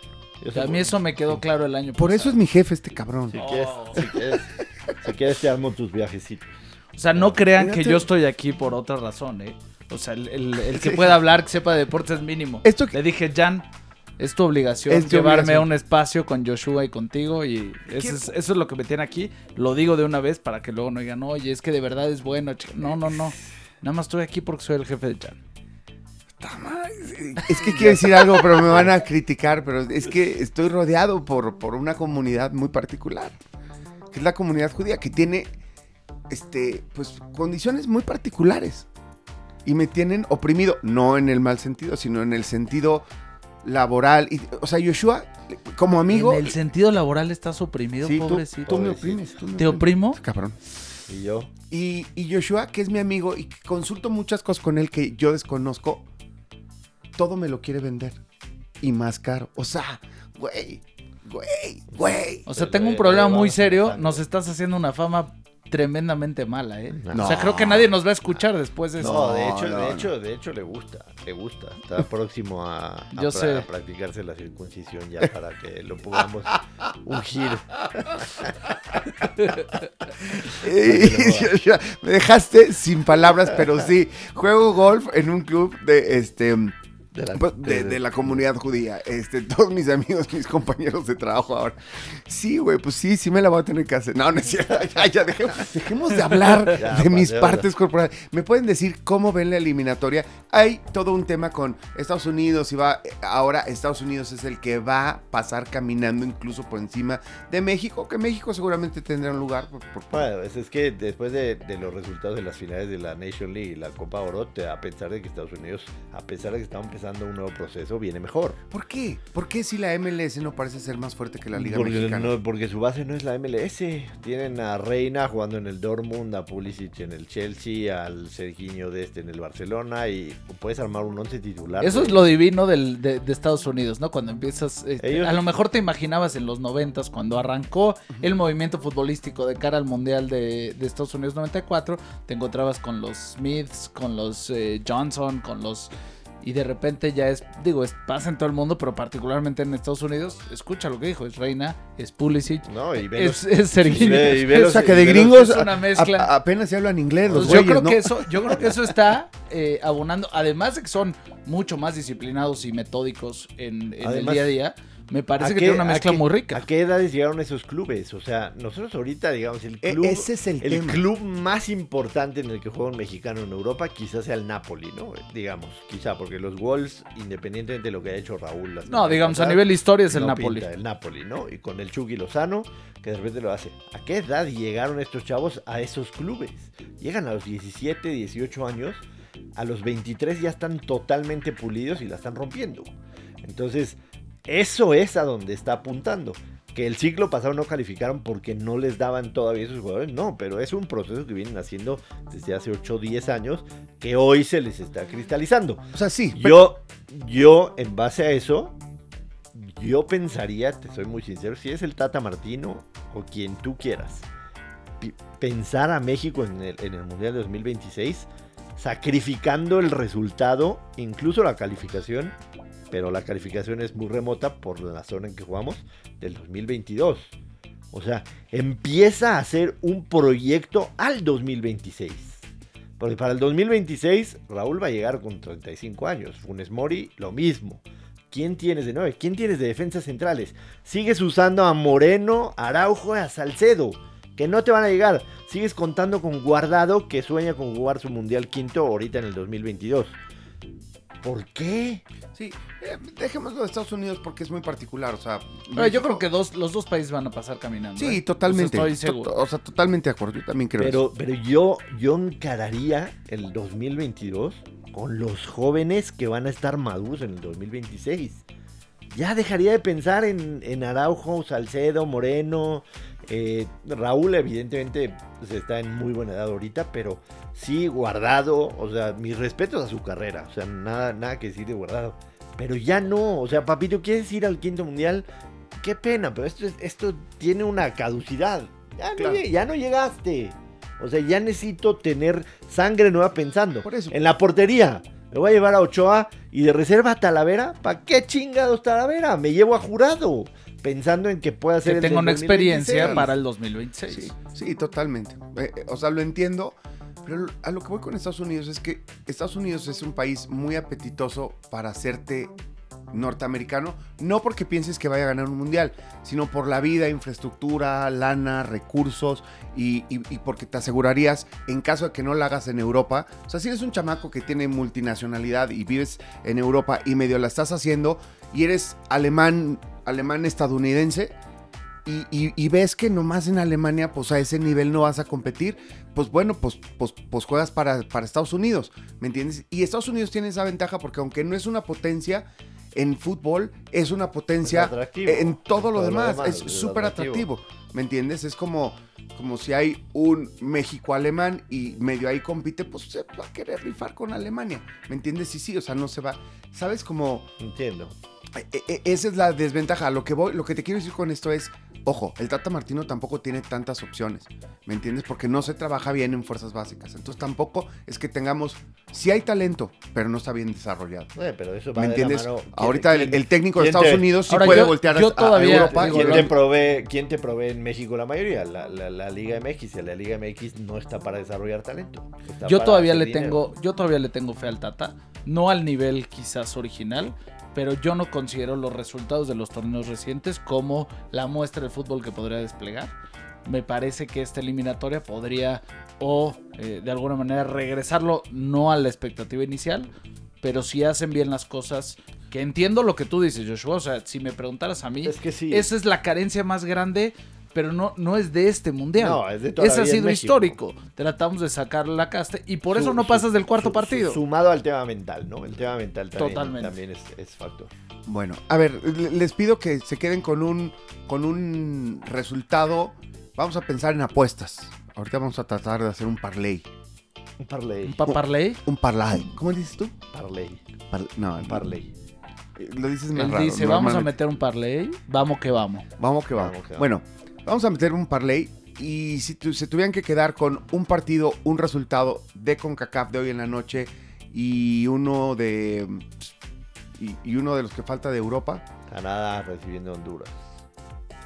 A mí eso me quedó claro el año Por eso es mi jefe este cabrón. Si quieres, Oh. si quieres, si quieres te armo tus viajecitos. O sea, no crean que yo estoy aquí por otra razón, ¿eh? O sea, el, el- el que Sí. pueda hablar, que sepa de deportes es mínimo. Esto que- Le dije, Jan, es tu obligación Es tu llevarme obligación. a un espacio con Joshua y contigo y eso es, eso es lo que me tiene aquí. Lo digo de una vez para que luego no digan, oye, es que de verdad es bueno. chica". No, no, no. Nada más estoy aquí porque soy el jefe de Jan. Es que quiero decir algo, pero me van a criticar, pero es que estoy rodeado por, por una comunidad muy particular, que es la comunidad judía, que tiene este, pues, condiciones muy particulares. Y me tienen oprimido, no en el mal sentido, sino en el sentido laboral. Y, o sea, Yoshua, como amigo... En el sentido laboral estás oprimido, sí, pobrecito. tú me Pobrecito. oprimes. tú me ¿Te oprimes. oprimo? Cabrón. Y yo, Y, y Joshua, que es mi amigo y que consulto muchas cosas con él que yo desconozco, todo me lo quiere vender. Y más caro. O sea, güey, güey, güey. O sea, tengo un le- problema le muy serio. Nos estás haciendo una fama tremendamente mala, ¿eh? No. O sea, creo que nadie nos va a escuchar después de eso. No, de hecho, no, de no. hecho, de hecho le gusta, le gusta. Está próximo a, a Yo pra- sé. a practicarse la circuncisión ya para que lo podamos ungir. Me dejaste sin palabras, pero sí. Juego golf en un club de este. De la, pues, de, de la comunidad judía. Este, todos mis amigos, mis compañeros de trabajo ahora. Sí, güey, pues sí, sí me la voy a tener que hacer. No, no es cierto. Ya, ya, dejemos, dejemos de hablar Ya, de mis partes corporales. ¿Me pueden decir cómo ven la eliminatoria? Hay todo un tema con Estados Unidos y va. Ahora Estados Unidos es el que va a pasar caminando incluso por encima de México, que México seguramente tendrá un lugar. por- por- Bueno, es, es que después de, de los resultados de las finales de la Nation League y la Copa Oro, te a pensar de que Estados Unidos, a pesar de que está empezando un nuevo proceso, viene mejor. ¿Por qué? ¿Por qué si la MLS no parece ser más fuerte que la Liga porque, Mexicana? no- porque su base no es la MLS. Tienen a Reina jugando en el Dortmund, a Pulisic en el Chelsea, al Serginho de este en el Barcelona y puedes armar un once titular. Eso es lo divino del- de, de Estados Unidos, ¿no? Cuando empiezas, este, Ellos- a lo mejor te imaginabas en los noventas, cuando arrancó el movimiento futbolístico de cara al Mundial de, de Estados Unidos 94, te encontrabas con los Smiths, con los eh, Johnson, con los... Y de repente ya es, digo, es, pasa en todo el mundo, pero particularmente en Estados Unidos, escucha lo que dijo, es Reina, es Pulisic, No, y es, es Serginho. y o sea, que de gringos es una mezcla. a- apenas se hablan inglés los Pues yo güeyes, creo ¿no? que eso, yo creo que eso está eh, abonando, además de que son mucho más disciplinados y metódicos en, en el día a día, me parece ¿A que qué- tiene una mezcla qué- muy rica. ¿A qué edades llegaron esos clubes? O sea, nosotros ahorita, digamos, el E- club, ese es el, el tema. club más importante en el que juega un mexicano en Europa quizás sea el Napoli, ¿no? Digamos, quizá, porque los Wolves, independientemente de lo que ha hecho Raúl. las No, digamos, a nivel historia es el no Napoli. pinta el Napoli, ¿no? Y con el Chucky Lozano, que de repente lo hace. ¿A qué edad llegaron estos chavos a esos clubes? Llegan a los 17, 18 años, a los 23 ya están totalmente pulidos y la están rompiendo. Entonces, eso es a donde está apuntando. Que el ciclo pasado no calificaron porque no les daban todavía esos jugadores. No, pero es un proceso que vienen haciendo desde hace 8 o 10 años que hoy se les está cristalizando. O sea, sí. Yo, yo, en base a eso, yo pensaría, te soy muy sincero, si es el Tata Martino o quien tú quieras, pensar a México en el, en el Mundial de 2026, sacrificando el resultado, incluso la calificación, pero la calificación es muy remota por la zona en que jugamos, del 2022. O sea, empieza a hacer un proyecto al 2026. Porque para el 2026 Raúl va a llegar con 35 años. Funes Mori, lo mismo. ¿Quién tienes de 9? ¿Quién tienes de defensas centrales? Sigues usando a Moreno, Araujo y a Salcedo. Que no te van a llegar. Sigues contando con Guardado que sueña con jugar su Mundial Quinto ahorita en el 2022. ¿Por qué? Sí, eh, dejémoslo de Estados Unidos porque es muy particular. O sea, Pero yo creo que dos, los dos países van a pasar caminando. Sí, ¿eh? totalmente. Eso estoy seguro. To- O sea, totalmente de acuerdo. Yo también creo eso. Pero, pero yo, yo encararía el 2022 con los jóvenes que van a estar maduros en el 2026. Ya dejaría de pensar en, en Araujo, Salcedo, Moreno. eh, Raúl, evidentemente, pues, está en muy buena edad ahorita, pero sí, guardado. O sea, mis respetos a su carrera. O sea, nada, nada que decir de guardado. Pero ya no. O sea, papito, ¿quieres ir al quinto mundial? Qué pena, pero esto, es- esto tiene una caducidad. Ya no, Claro. lleg- ya no llegaste. O sea, ya necesito tener sangre nueva pensando. Por eso. En la portería. Me voy a llevar a Ochoa y de reserva a Talavera. ¿Para qué chingados Talavera? Me llevo a jurado. Pensando en que pueda ser Que el tenga del una experiencia 2026. para el 2026. Sí, sí, totalmente. Eh, eh, o sea, lo entiendo. Pero a lo que voy con Estados Unidos es que Estados Unidos es un país muy apetitoso para hacerte norteamericano, no porque pienses que vaya a ganar un mundial, sino por la vida, infraestructura, lana, recursos y, porque te asegurarías en caso de que no la hagas en Europa. O sea, si eres un chamaco que tiene multinacionalidad y vives en Europa y medio la estás haciendo y eres alemán, alemán estadounidense, y, y- y ves que nomás en Alemania, pues a ese nivel no vas a competir, pues bueno, pues, pues, pues juegas para, para Estados Unidos, ¿me entiendes? Y Estados Unidos tiene esa ventaja porque aunque no es una potencia en fútbol, es una potencia Es en todo lo Todo lo demás, demás, es súper atractivo. atractivo, ¿me entiendes? Es como, como si hay un México-Alemán y medio ahí compite, pues se va a querer rifar con Alemania, ¿me entiendes? Sí, sí, o sea, no se va, ¿sabes? Como... Entiendo. E- e- Esa es la desventaja. Lo que voy, lo que te quiero decir con esto es, ojo, el Tata Martino tampoco tiene tantas opciones, ¿me entiendes? Porque no se trabaja bien en fuerzas básicas. Entonces tampoco es que tengamos, sí hay talento, pero no está bien desarrollado. Eh, pero eso va ¿Me de la entiendes? mano. ¿Quién- Ahorita el, técnico de Estados te- Unidos sí Ahora, puede yo- voltear a- yo a, todavía- Europa. digo, ¿Quién te, provee, ¿Quién te provee en México la mayoría? La, la- la Liga MX. Y la Liga MX no está para desarrollar talento. está Yo para todavía le dinero. tengo, yo todavía le tengo fe al Tata, no al nivel quizás original, pero yo no considero los resultados de los torneos recientes como la muestra de fútbol que podría desplegar. Me parece que esta eliminatoria podría o eh, de alguna manera regresarlo no a la expectativa inicial, pero si hacen bien las cosas, que entiendo lo que tú dices, Joshua, o sea, si me preguntaras a mí, Es que sí. esa es la carencia más grande, pero no, no es de este mundial. No, es de toda la Ese ha vida en sido histórico. Tratamos de sacar la casta y por eso no su- pasas del cuarto su- partido. su- sumado al tema mental, ¿no? El tema mental también, Totalmente. también es, es factor. Bueno, a ver, le- les pido que se queden con un, con un resultado. Vamos a pensar en apuestas. Ahorita vamos a tratar de hacer un parlay. Un parlay. Un paparley. Un parlay. ¿Cómo dices tú? Parlay. Par- no, Un parlay. Lo dices más Él raro. dice, vamos a meter un parlay, vamos que vamos. Vamos que vamos. Vamos que vamos. Bueno, vamos a meter un parlay. Y si se tuvieran que quedar con un partido, un resultado de CONCACAF de hoy en la noche y uno de. Y, y uno de los que falta de Europa, Canadá recibiendo Honduras.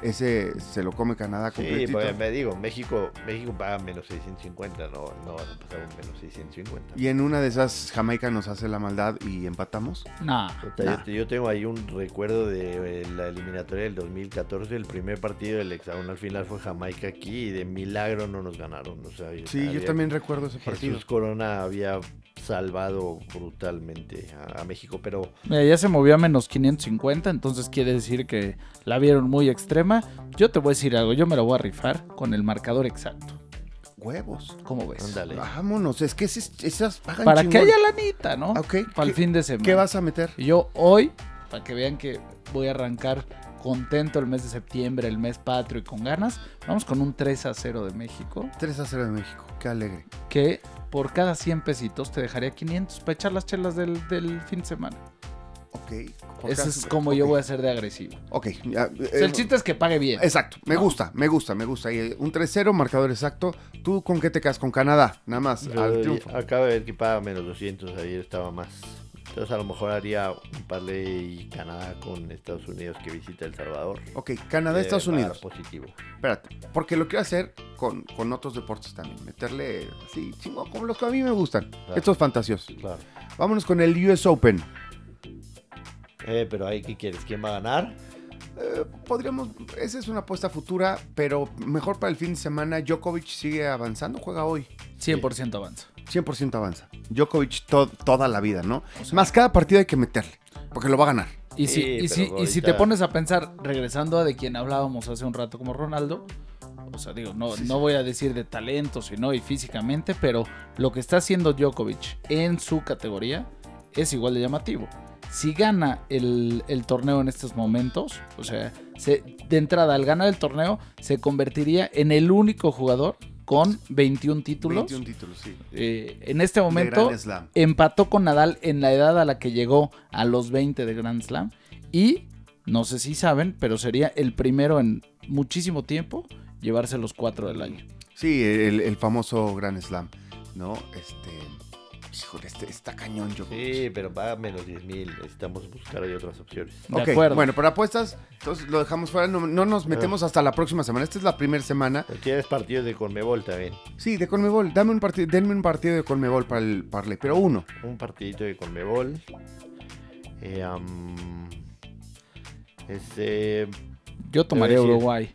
Ese se lo come Canadá Sí, completito. pues me digo, México, México paga menos 650, no, no vas a pasar un menos 650. Y en una de esas, Jamaica nos hace la maldad y empatamos. Nah. Puta, Nah. yo, yo tengo ahí un recuerdo de eh, la eliminatoria del 2014, el primer partido del hexagonal final fue Jamaica aquí y de milagro no nos ganaron. O sea, Sí, yo también recuerdo ese partido. Jesús Corona había salvado brutalmente a, a México, pero Mira, ya se movió a menos 550, entonces quiere decir que la vieron muy extrema. Yo te voy a decir algo, yo me lo voy a rifar con el marcador exacto. Huevos. ¿Cómo ves? ándale. Vámonos, es que esas, esas pagan Para que chingón. haya lanita, ¿no? Ok, Para el ¿qué- fin de semana. ¿Qué vas a meter? Yo hoy, para que vean que voy a arrancar contento el mes de septiembre, el mes patrio y con ganas, vamos con un 3 a 0 de México, 3 a 0 de México. Qué alegre. que por cada 100 pesitos te dejaría 500 para echar las chelas del, del fin de semana. Ok. Ese es como yo voy a ser de agresivo. Ok. ya, O sea, el eh, chiste es que pague bien. Exacto, me ¿no? gusta, me gusta, me gusta. Y, eh, Un 3-0, marcador exacto. ¿Tú con qué te quedas? Con Canadá, nada más, Yo al triunfo. Acabo de ver que paga menos 200, ayer estaba más. Entonces a lo mejor haría un parlay Canadá con Estados Unidos que visita El Salvador. Ok, Canadá, Estados Unidos. Positivo. Espérate, porque lo quiero hacer con, con otros deportes también. Meterle así, chingo, como los que a mí me gustan. Claro. Estos fantasiosos. Claro. Vámonos con el US Open. Eh, pero ahí, ¿qué quieres? ¿Quién va a ganar? Eh, podríamos, esa es una apuesta futura, pero mejor para el fin de semana. Djokovic sigue avanzando, juega hoy. 100% avanza. 100% avanza. Djokovic to- toda la vida, ¿no? O sea- Más cada partido hay que meterle, porque lo va a ganar. Y si, Sí, y, si, y si te pones a pensar, regresando a de quien hablábamos hace un rato como Ronaldo, o sea, digo, no, no voy a decir de talento, sino y físicamente, pero lo que está haciendo Djokovic en su categoría es igual de llamativo. Si gana el, el torneo en estos momentos, o sea, se- de entrada, al ganar el torneo, se convertiría en el único jugador con 21 títulos. 21 títulos, sí. Eh, en este momento, empató con Nadal en la edad a la que llegó a los 20 de Grand Slam. Y no sé si saben, pero sería el primero en muchísimo tiempo llevarse los cuatro del año. Sí, el, el famoso Grand Slam, ¿no? Este. Híjole, este, está cañón, Djokovic. Sí, pero paga menos 10 mil. Necesitamos buscar ahí otras opciones. De Ok, acuerdo. bueno, para apuestas, entonces lo dejamos fuera, no, no nos metemos hasta la próxima semana. Esta es la primera semana. Pero Tienes partidos de Conmebol también. Sí, de Conmebol, dame un partido, denme un partido de Conmebol para el parlay, pero uno. Un partidito de Conmebol. Eh, am, este, Yo tomaría decir- Uruguay.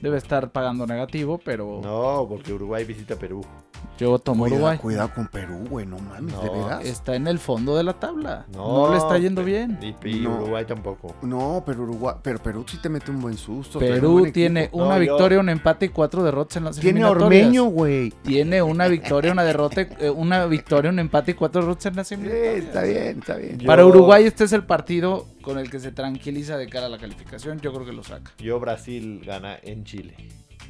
Debe estar pagando negativo, pero no, porque Uruguay visita Perú. Yo tomo Cuidado, Uruguay. cuidado con Perú, güey, no mames, ¿de No, veras? Está en el fondo de la tabla. No, le está yendo bien. Y, y No. Uruguay tampoco. No, pero Uruguay, pero Perú sí te mete un buen susto. un Perú buen tiene equipo. una No, yo- victoria, un empate y cuatro derrotas en las Tiene. Ormeño, güey. Tiene una victoria, una derrota, una victoria, un empate y cuatro derrotas en las Sí, eliminatorias. está bien, está bien. Yo- Para Uruguay este es el partido con el que se tranquiliza de cara a la calificación. Yo creo que lo saca. Yo Brasil gana en Chile.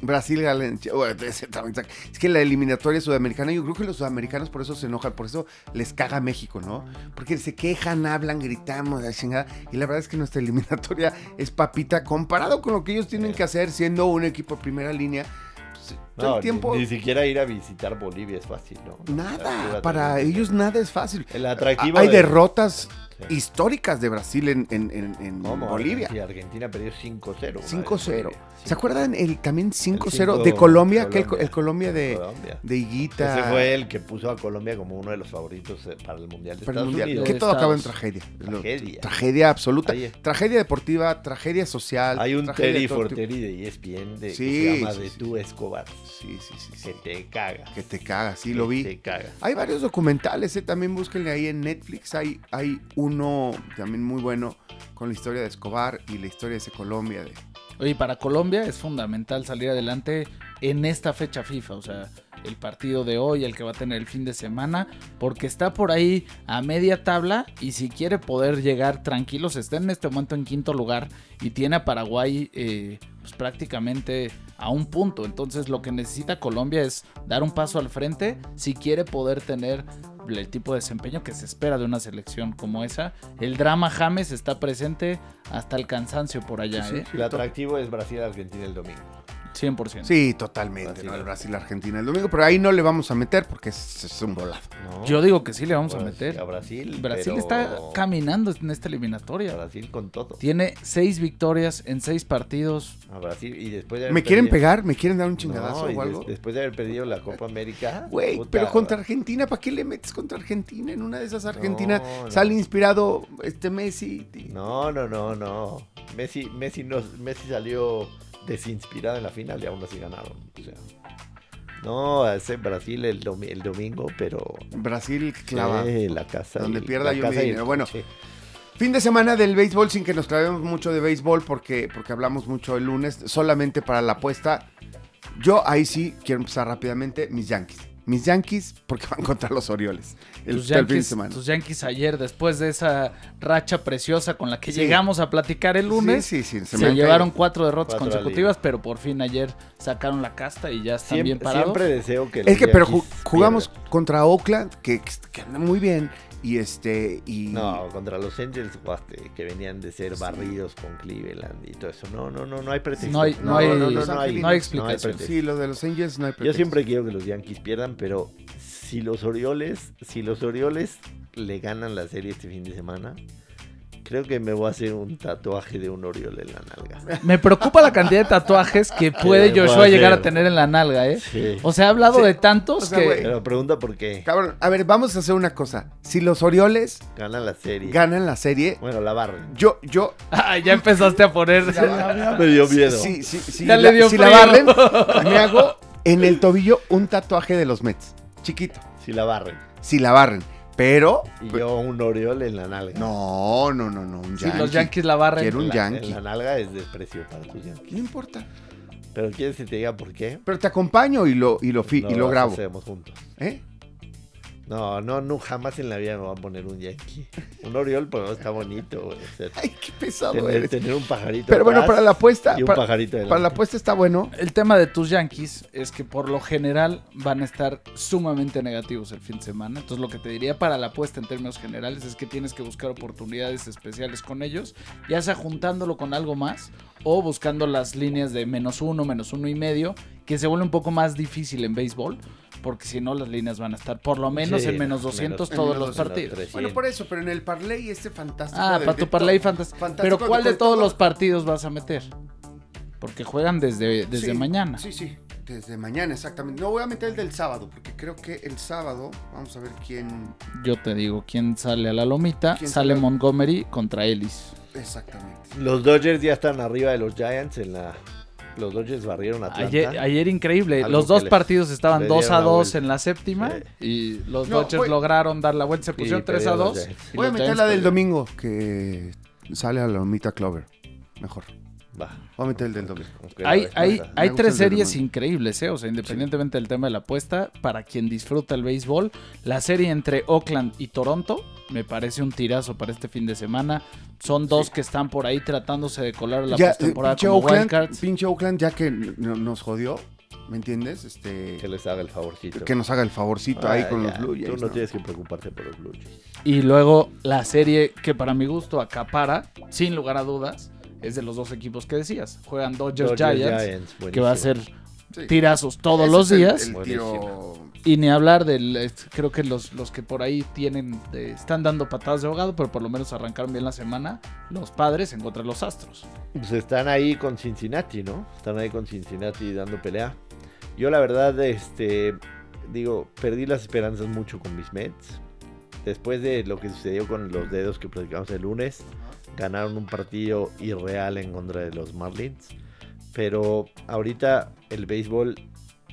Brasil, saca. es que la eliminatoria sudamericana, yo creo que los sudamericanos por eso se enojan, por eso les caga México, ¿no? Porque se quejan, hablan, gritamos, la chingada. Y la verdad es que nuestra eliminatoria es papita comparado con lo que ellos tienen que hacer siendo un equipo de primera línea. pues, todo No, el tiempo, ni, ni siquiera ir a visitar Bolivia es fácil, ¿no? nada. Para ellos nada es fácil. El atractivo Hay de- derrotas Sí. históricas de Brasil en, en- en-. Bolivia. Sí, Argentina perdió 5-0. una 5-0. vez. ¿Se acuerdan el también 5-0 cinco- de Colombia? Que el, Colombia. el Colombia de, Colombia. de Higuita. Ese fue el que puso a Colombia como uno de los favoritos eh, para el Mundial de para el Estados mundial. Unidos. Que todo acaba en tragedia. Lo- Tragedia. tragedia absoluta. Tragedia deportiva, tragedia social. Hay un Terry. Forteri de ESPN de, Sí, que se llama sí, de. Tu Escobar. Sí, sí, sí. Que te caga. Que te cagas, sí, lo vi. Te caga. Hay varios documentales, eh, también búsquenle ahí en Netflix. Hay, hay uno también muy bueno con la historia de Escobar y la historia de Colombia. De... Oye, para Colombia es fundamental salir adelante en esta fecha FIFA, o sea, el partido de hoy, el que va a tener el fin de semana, porque está por ahí a media tabla y si quiere poder llegar tranquilos, está en este momento en quinto lugar y tiene a Paraguay eh, pues prácticamente a un punto. Entonces lo que necesita Colombia es dar un paso al frente si quiere poder tener el tipo de desempeño que se espera de una selección como esa. El drama James está presente hasta el cansancio por allá, Sí, sí. ¿eh? El atractivo es Brasil-Argentina el domingo. 100%. Sí, totalmente. Brasil. ¿no? El Brasil-Argentina el domingo, pero ahí no le vamos a meter porque es, es un volado. ¿no? Yo digo que sí le vamos a Brasil- meter. A Brasil. Brasil pero- está caminando en esta eliminatoria. Brasil con todo. Tiene seis victorias en seis partidos. A Brasil. Y después de haber ¿Me quieren perdido- pegar? ¿Me quieren dar un chingadazo No, o algo? des- después de haber perdido la Copa América. Güey, pero contra Argentina, ¿para qué le metes contra Argentina? En una de esas Argentina No, no. sale inspirado este Messi. No, no, no, no. Messi, Messi, no, Messi salió desinspirado en la final y aún así ganaron. O sea, no, ese Brasil el, domi- el domingo, pero Brasil clava. sí, la casa. Donde y- pierda yo mi dinero. Bueno, coche. Fin de semana del béisbol sin que nos clavemos mucho de béisbol porque, porque hablamos mucho el lunes, solamente para la apuesta. Yo ahí sí quiero empezar rápidamente, mis Yankees. Mis Yankees porque van contra los Orioles el, Tus el fin de Yankees, semana. tus Yankees ayer, después de esa racha preciosa con la que Sí. llegamos a platicar el lunes, Sí, sí, sí. se, me han llevaron caído. cuatro derrotas Cuatro consecutivas, pero por fin ayer sacaron la casta y ya están bien Siempre, parados. siempre deseo que Es que, pero Yankees ju- jugamos contra Oakland, que, que anda muy bien. Y este. Y, No, contra los Angels jugaste, que venían de ser barridos con Cleveland y todo eso. No, no, no, no hay pretexto. No hay- no hay- no hay- no hay explicación. Sí, lo de los Angels no hay Yo pretexto. siempre quiero que los Yankees pierdan, pero si los Orioles, si los Orioles le ganan la serie este fin de semana, creo que me voy a hacer un tatuaje de un Oriole en la nalga. Me preocupa la cantidad de tatuajes que puede Joshua llegar a tener en la nalga, ¿eh? Sí. O sea, ha hablado Sí. de tantos O sea, que... güey. Pero pregunta por qué Cabrón, a ver, vamos a hacer una cosa. Si los Orioles ganan la serie. ganan la serie, Bueno, la barren. yo, yo. Ah, ya empezaste a poner... Me dio miedo. Sí, sí, sí, Ya la- le dio si la barren, me hago en el tobillo un tatuaje de los Mets. Chiquito. Si la barren. Si la barren. Pero. Y yo un Oriole en la nalga. No, no, no, no. Un yankee. los Yankees la barren. Quiero un La- yankee. En la nalga es desprecio para tus Yankees. No importa. Pero ¿quieres que te diga por qué? Pero te acompaño y lo, y lo, fi- No y lo grabo. hacemos juntos. ¿Eh? No, no, no, jamás en la vida me voy a poner un Yankee. Un Oriol, pues está bonito, güey. O sea, Ay, qué pesado tener, eres. tener un pajarito. Pero bueno, para la apuesta. Y un Para, pajarito para la apuesta está bueno. El tema de tus Yankees es que por lo general van a estar sumamente negativos el fin de semana. Entonces lo que te diría para la apuesta en términos generales es que tienes que buscar oportunidades especiales con ellos, ya sea juntándolo con algo más o buscando las líneas de menos uno, menos uno y medio, que se vuelve un poco más difícil en béisbol, porque si no las líneas van a estar por lo menos Sí, en menos menos- 200 en todos menos los 200, partidos. 300. Bueno, por eso, pero en el parlay este fantástico. Ah, para tu parlay to- fantástico. fantástico Pero ¿cuál de todos todo- los partidos vas a meter? Porque juegan desde, desde Sí, mañana. Sí, sí, desde mañana, exactamente. No voy a meter el del sábado, porque creo que el sábado, vamos a ver quién. Yo te digo, ¿quién sale a la lomita? ¿Quién Sale sale? Montgomery contra Ellis. Exactamente. Los Dodgers ya están arriba de los Giants en la... Los Dodgers barrieron a Atlanta. Ayer, ayer increíble. Algo Los dos partidos estaban le 2 dieron a la 2 vuelta. en la séptima Sí. y los No, Dodgers voy- lograron dar la vuelta. Se pusieron 3 a perdieron los 2. Giants. y Voy a meter la del domingo, que sale a la lomita Clover. Mejor. Va. Voy a meter el del domingo. Hay, hay, hay tres series increíbles, ¿eh? O sea, independientemente del tema de la apuesta, para quien disfruta el béisbol, la serie entre Oakland y Toronto me parece un tirazo para este fin de semana. Son dos que están por ahí tratándose de colar a la Ya, eh, postemporada pinche como Oakland, wildcards. pinche Oakland, ya que no- nos jodió, ¿me entiendes? Este, Que les haga el favorcito. que nos haga el favorcito ahí Ah, con ya, los Blue Jays. Tú no, ¿no? tienes que preocuparte por los Blue Jays. Y luego la serie que para mi gusto acapara, sin lugar a dudas, es de los dos equipos que decías. Juegan Dodgers, Dodgers, Giants, que va a ser Sí. tirazos todos Ese los el- días. el tiro- Y ni hablar del, creo que los, los que por ahí tienen, están dando patadas de ahogado, pero por lo menos arrancaron bien la semana, los padres en contra de los astros. Pues están ahí con Cincinnati, ¿no? Están ahí con Cincinnati dando pelea. Yo la verdad, este, digo, perdí las esperanzas mucho con mis Mets. Después de lo que sucedió con los dedos que platicamos el lunes, ganaron un partido irreal en contra de los Marlins. Pero ahorita el béisbol,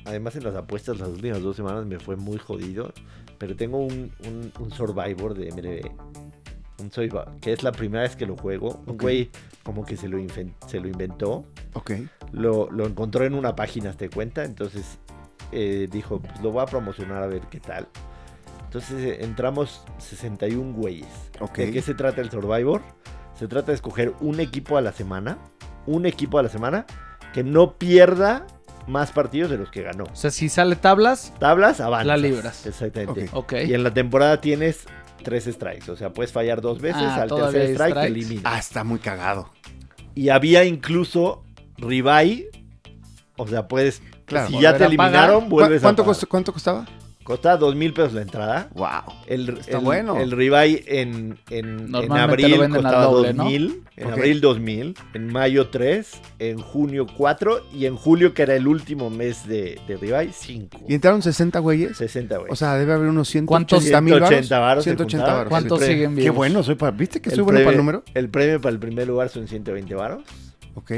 además en las apuestas las últimas dos semanas me fue muy jodido. Pero tengo un, un- un Survivor de MLB. Un Survivor, que es la primera vez que lo juego. Un Ok. güey como que se lo, se lo inventó. Ok. Lo, lo encontró en una página, te cuenta. Entonces eh, dijo, pues lo voy a promocionar a ver qué tal. Entonces eh, entramos 61 güeyes. Ok. ¿De qué se trata el Survivor? Se trata de escoger un equipo a la semana. Un equipo a la semana que no pierda más partidos de los que ganó. O sea, si sale tablas, Tablas, avanzas. La libras. Exactamente. Ok. ok. Y en la temporada tienes tres strikes. O sea, puedes fallar dos veces. Ah, al tercer strike te strikes. eliminas. Ah, está muy cagado. Y había incluso Ribeye. O sea, puedes. Claro. si ya te pagar. eliminaron, ¿Cu- vuelves ¿Cuánto, a pagar. costó- ¿Cuánto costaba? Costa dos mil pesos la entrada. Wow. El, Está el, bueno. El Ribeye en, en, en abril costaba doble, ¿no? 2000. En Ok. abril 2000. En mayo 3. En junio 4. Y en julio, que era el último mes de, de Ribeye, 5. ¿Y entraron 60 güeyes? 60, güey. O sea, debe haber unos ¿Cuántos? 180 mil varos. 180 varos se 180 juntaron. varos. ¿Cuántos siguen Qué vivos? bueno, soy para, ¿viste que el soy bueno para el número? El premio para el primer lugar son 120 varos. Ok.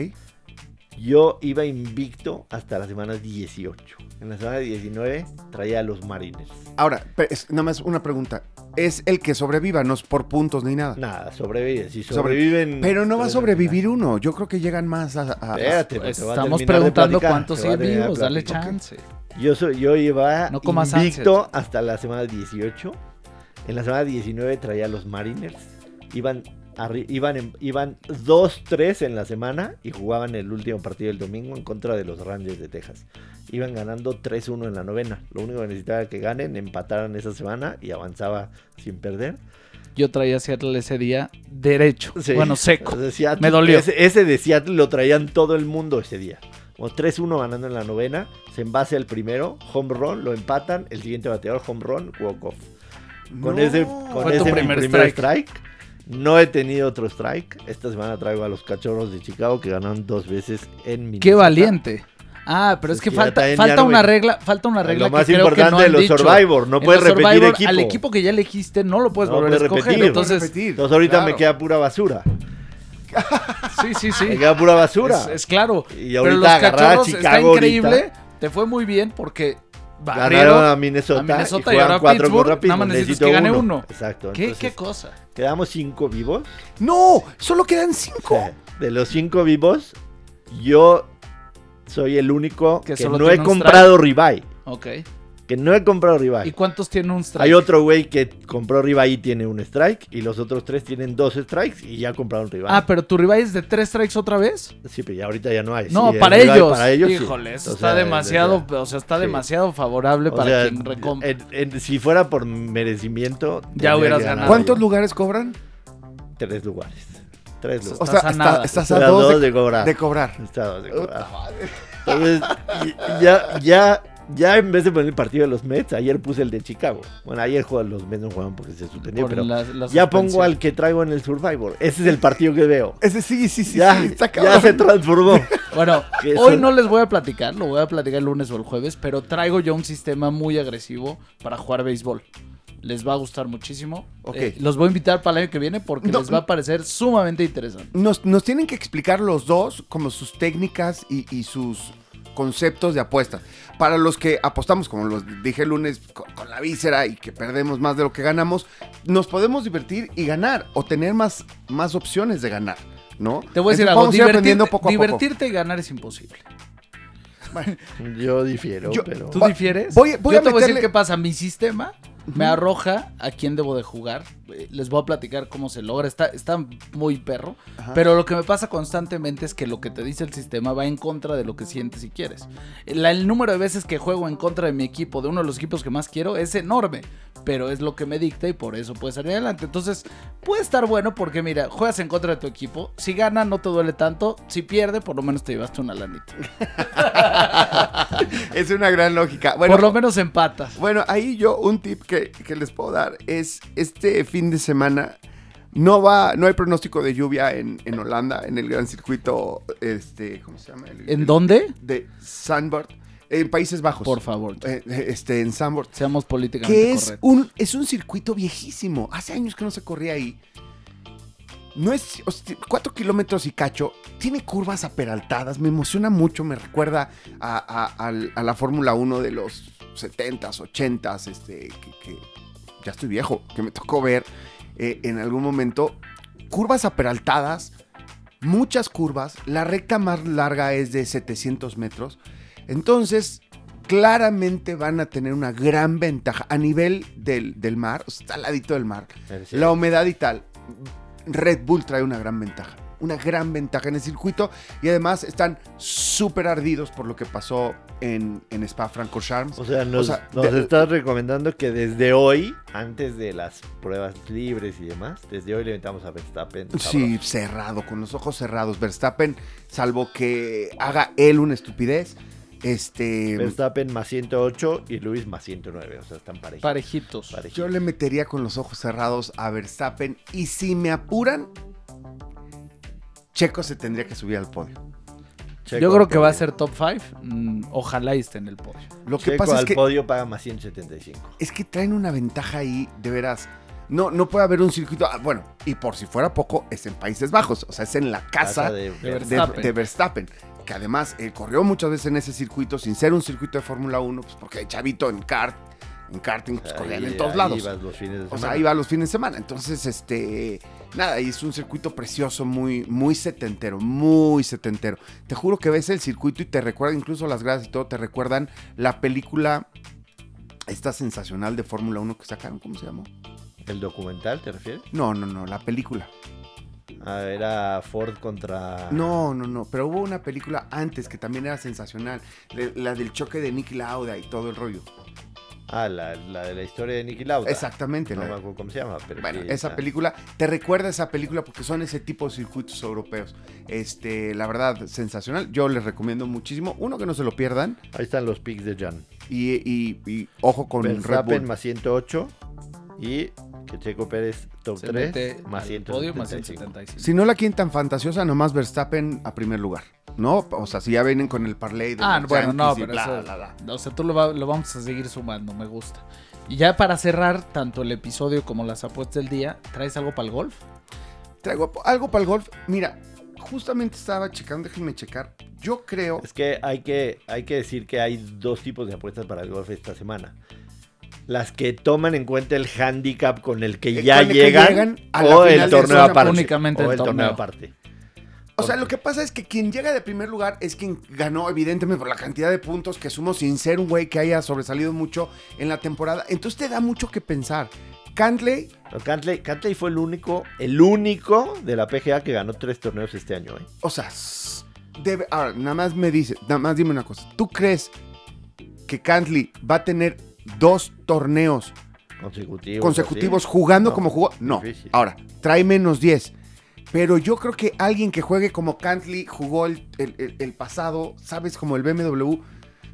Yo iba invicto hasta la semana 18. En la semana 19 traía a los Mariners. Ahora, es- nada más una pregunta. Es el que sobreviva, no es por puntos ni nada. Nada, sobrevive. Si sobreviven. Pero no va a sobrevivir uno. Yo creo que llegan más a... a- Espérate, Pues estamos preguntando cuántos siguen vivos, dale chance. Yo, soy, yo iba No invicto hasta la semana 18. En la semana 19 traía a los Mariners. Iban, iban, en- iban 2-3 en la semana y jugaban el último partido del domingo en contra de los Rangers de Texas. Iban ganando 3-1 en la novena. Lo único que necesitaba era que ganen, empataran esa semana y avanzaba sin perder. Yo traía a Seattle ese día derecho. Sí. Bueno, seco. O Seattle- Me dolió. Ese, ese de Seattle lo traían todo el mundo ese día. Como 3-1 ganando en la novena. Se envase al primero. Home run, lo empatan. El siguiente bateador, home run, walk off. Con No. ese, con ese primer primer strike. strike. No he tenido otro strike. Esta semana traigo a los cachorros de Chicago que ganaron dos veces en mi. Qué valiente. Ah, pero es Es que que falta, falta no una me- regla, falta una regla Lo más que creo que importante no de han los dicho. Survivor. No En puedes los repetir Survivor, equipo. Al equipo que ya elegiste no lo puedes No volver a puedes escoger. repetir. Entonces, Repetir, Entonces ahorita claro. me queda pura basura. sí, sí, sí. Me queda pura basura. Es, es claro. Y Pero ahorita los agarrar a cachorros está Chicago increíble. ahorita. Te fue muy bien porque Ganaron a Minnesota, a Minnesota y y ahora cuatro Pittsburgh, contra nada más Necesito que gane uno. Exacto. ¿Qué, entonces, qué cosa? Quedamos cinco vivos. No, solo quedan cinco. De los cinco vivos, yo soy el único Que que, no he comprado ribeye. Ok. Que no he comprado ¿Y ribeye. cuántos tiene un strike? Hay otro güey que compró ribeye y tiene un strike. Y los otros tres tienen dos strikes y ya compraron ribeye. Ah, pero tu rival es de tres strikes otra vez. Sí, pero ya ahorita ya no hay. No, Sí, para ribeye ellos. Para ellos sí. Híjole, eso está sea, demasiado, o sea, está sí. demasiado favorable o para sea, quien recom- en- en- si fuera por merecimiento, Ya hubieras ganado. ¿Cuántos lugares cobran? Tres lugares. Tres lugares. O Estás sea, a está- nada. estás Estás a a dos dos de, de cobrar. de cobrar. Está a dos de cobrar. Entonces, y- ya, ya, ya en vez de poner el partido de los Mets, ayer puse el de Chicago. Bueno, ayer jugaban los Mets no jugaban porque se suspendió, por pero la- la ya pongo al que traigo en el Survivor. Ese es el partido que veo. Ese sí, sí, sí, ya, sí, está ya cabrón. se transformó. Bueno, hoy no les voy a platicar, lo voy a platicar el lunes o el jueves, pero traigo yo un sistema muy agresivo para jugar béisbol. Les va a gustar muchísimo. Eh, los voy a invitar para el año que viene porque No, les va a parecer sumamente interesante. Nos, nos tienen que explicar los dos como sus técnicas y, y sus conceptos de apuesta. Para los que apostamos, como los dije el lunes, con, con la víscera y que perdemos más de lo que ganamos, nos podemos divertir y ganar o tener más, más opciones de ganar, ¿no? Te voy a decir Entonces, algo, divertirte, poco a poco. divertirte y ganar es imposible. Yo difiero, Yo- pero. ¿Tú difieres? voy- voy Yo a te voy a decir qué pasa. Mi sistema me arroja a quién debo de jugar. Eh, Les voy a platicar cómo se logra. Está, está muy perro. Ajá. Pero lo que me pasa constantemente es que lo que te dice el sistema va en contra de lo que sientes y quieres. La- el número de veces que juego en contra de mi equipo, de uno de los equipos que más quiero, es enorme. Pero es lo que me dicta y por eso puedes salir adelante. Entonces, puede estar bueno porque, mira, juegas en contra de tu equipo. Si gana, no te duele tanto. Si pierde, por lo menos te llevaste una lanita. Es una gran lógica. Bueno, por lo menos empatas. Bueno, ahí yo un tip que, que les puedo dar es este fin de semana no va, no hay pronóstico de lluvia en, en Holanda, en el gran circuito, este, ¿cómo se llama? El- ¿En el- dónde? De Sandbord, en Países Bajos. Por favor. Eh, eh, este, en Sandbord. Seamos políticamente Que es correctos. un, es un circuito viejísimo. Hace años que no se corría ahí. No es o sea, cuatro kilómetros y cacho. Tiene curvas aperaltadas. Me emociona mucho. Me recuerda a, a- al- a la Fórmula 1 de los 70s, 80s. Este, que, que ya estoy viejo. Que me tocó ver eh, en algún momento. Curvas aperaltadas. Muchas curvas. La recta más larga es de 700 metros. Entonces, claramente van a tener una gran ventaja a nivel del, del mar, o sea, está al ladito del mar, la humedad y tal. Red Bull trae una gran ventaja, una gran ventaja en el circuito y además están súper ardidos por lo que pasó en, en Spa Francorchamps. O sea, nos, O sea, nos de- estás recomendando que desde hoy, antes de las pruebas libres y demás, desde hoy le invitamos a Verstappen. Sí, cerrado, con los ojos cerrados. Verstappen, salvo que haga él una estupidez, este... Verstappen más 108 y Luis más 109. O sea, están parejitos. Parejitos. parejitos. Yo le metería con los ojos cerrados a Verstappen y si me apuran, Checo se tendría que subir al podio. Checo Yo creo al que va a ser top 5. ojalá y esté en el podio. Lo que Checo pasa es al que, podio paga más 175. es que traen una ventaja ahí, de veras. No, no puede haber un circuito. ah, bueno, y por si fuera poco, es en Países Bajos. O sea, es en la casa Casa de, de de, Verstappen. de Verstappen. Que además él corrió muchas veces en ese circuito sin ser un circuito de Fórmula 1, pues porque chavito en kart En karting, pues corrían en todos ahí lados. ibas los fines de O sea, semana. iba los fines de semana. Entonces, este. Nada, y es un circuito precioso, muy, muy setentero, muy setentero. Te juro que ves el circuito y te recuerda, incluso las gradas y todo, te recuerdan la película. Esta sensacional de Fórmula 1 que sacaron, ¿cómo se llamó? ¿El documental te refieres? No, no, no, la película. Ah, era Ford contra. No, no, no, pero hubo una película antes que también era sensacional. la del choque de Nicky Lauda y todo el rollo. Ah, la, la de la historia de Nicky Lauda. Exactamente. No la- me acuerdo cómo se llama, pero Bueno, sí, esa está. película, te recuerda esa película porque son ese tipo de circuitos europeos. Este, la verdad, sensacional. Yo les recomiendo muchísimo. Uno, que no se lo pierdan. Ahí están los picks de Jan. Y, y- y ojo con Red Verstappen Bull. más 108 y que Checo Pérez top Se 3 mete más al 175. podio más 175. Si no la quieren tan fantasiosa, nomás Verstappen a primer lugar. ¿No? O sea, si ya vienen con el parlay de Ah, los bueno, no, pero bla, eso, bla, bla. O sea, tú lo, va- lo vamos a seguir sumando, me gusta. Y ya para cerrar tanto el episodio como las apuestas del día, ¿traes algo para el golf? Traigo algo para el golf. Mira, justamente estaba checando, déjenme checar. Yo creo. Es que hay, que hay que decir que hay dos tipos de apuestas para el golf esta semana. Las que toman en cuenta el handicap con el que Eh, ya que llegan, llegan a la o final el torneo aparte. únicamente o el torneo. aparte. O sea, lo que pasa es que quien llega de primer lugar es quien ganó, evidentemente, por la cantidad de puntos que sumo sin ser un güey que haya sobresalido mucho en la temporada. Entonces te da mucho que pensar. Cantley, No, Cantley, Cantley fue el único, el único de la PGA que ganó tres torneos este año. ¿eh? o sea, debe. Ahora, nada más me dice, nada más dime una cosa. ¿Tú crees que Cantley va a tener dos torneos Consecutivos. consecutivos así. jugando No, como jugó? No. difícil. Ahora, trae menos 10. Pero yo creo que alguien que juegue como Cantley jugó el, el- pasado, ¿sabes? Como el BMW.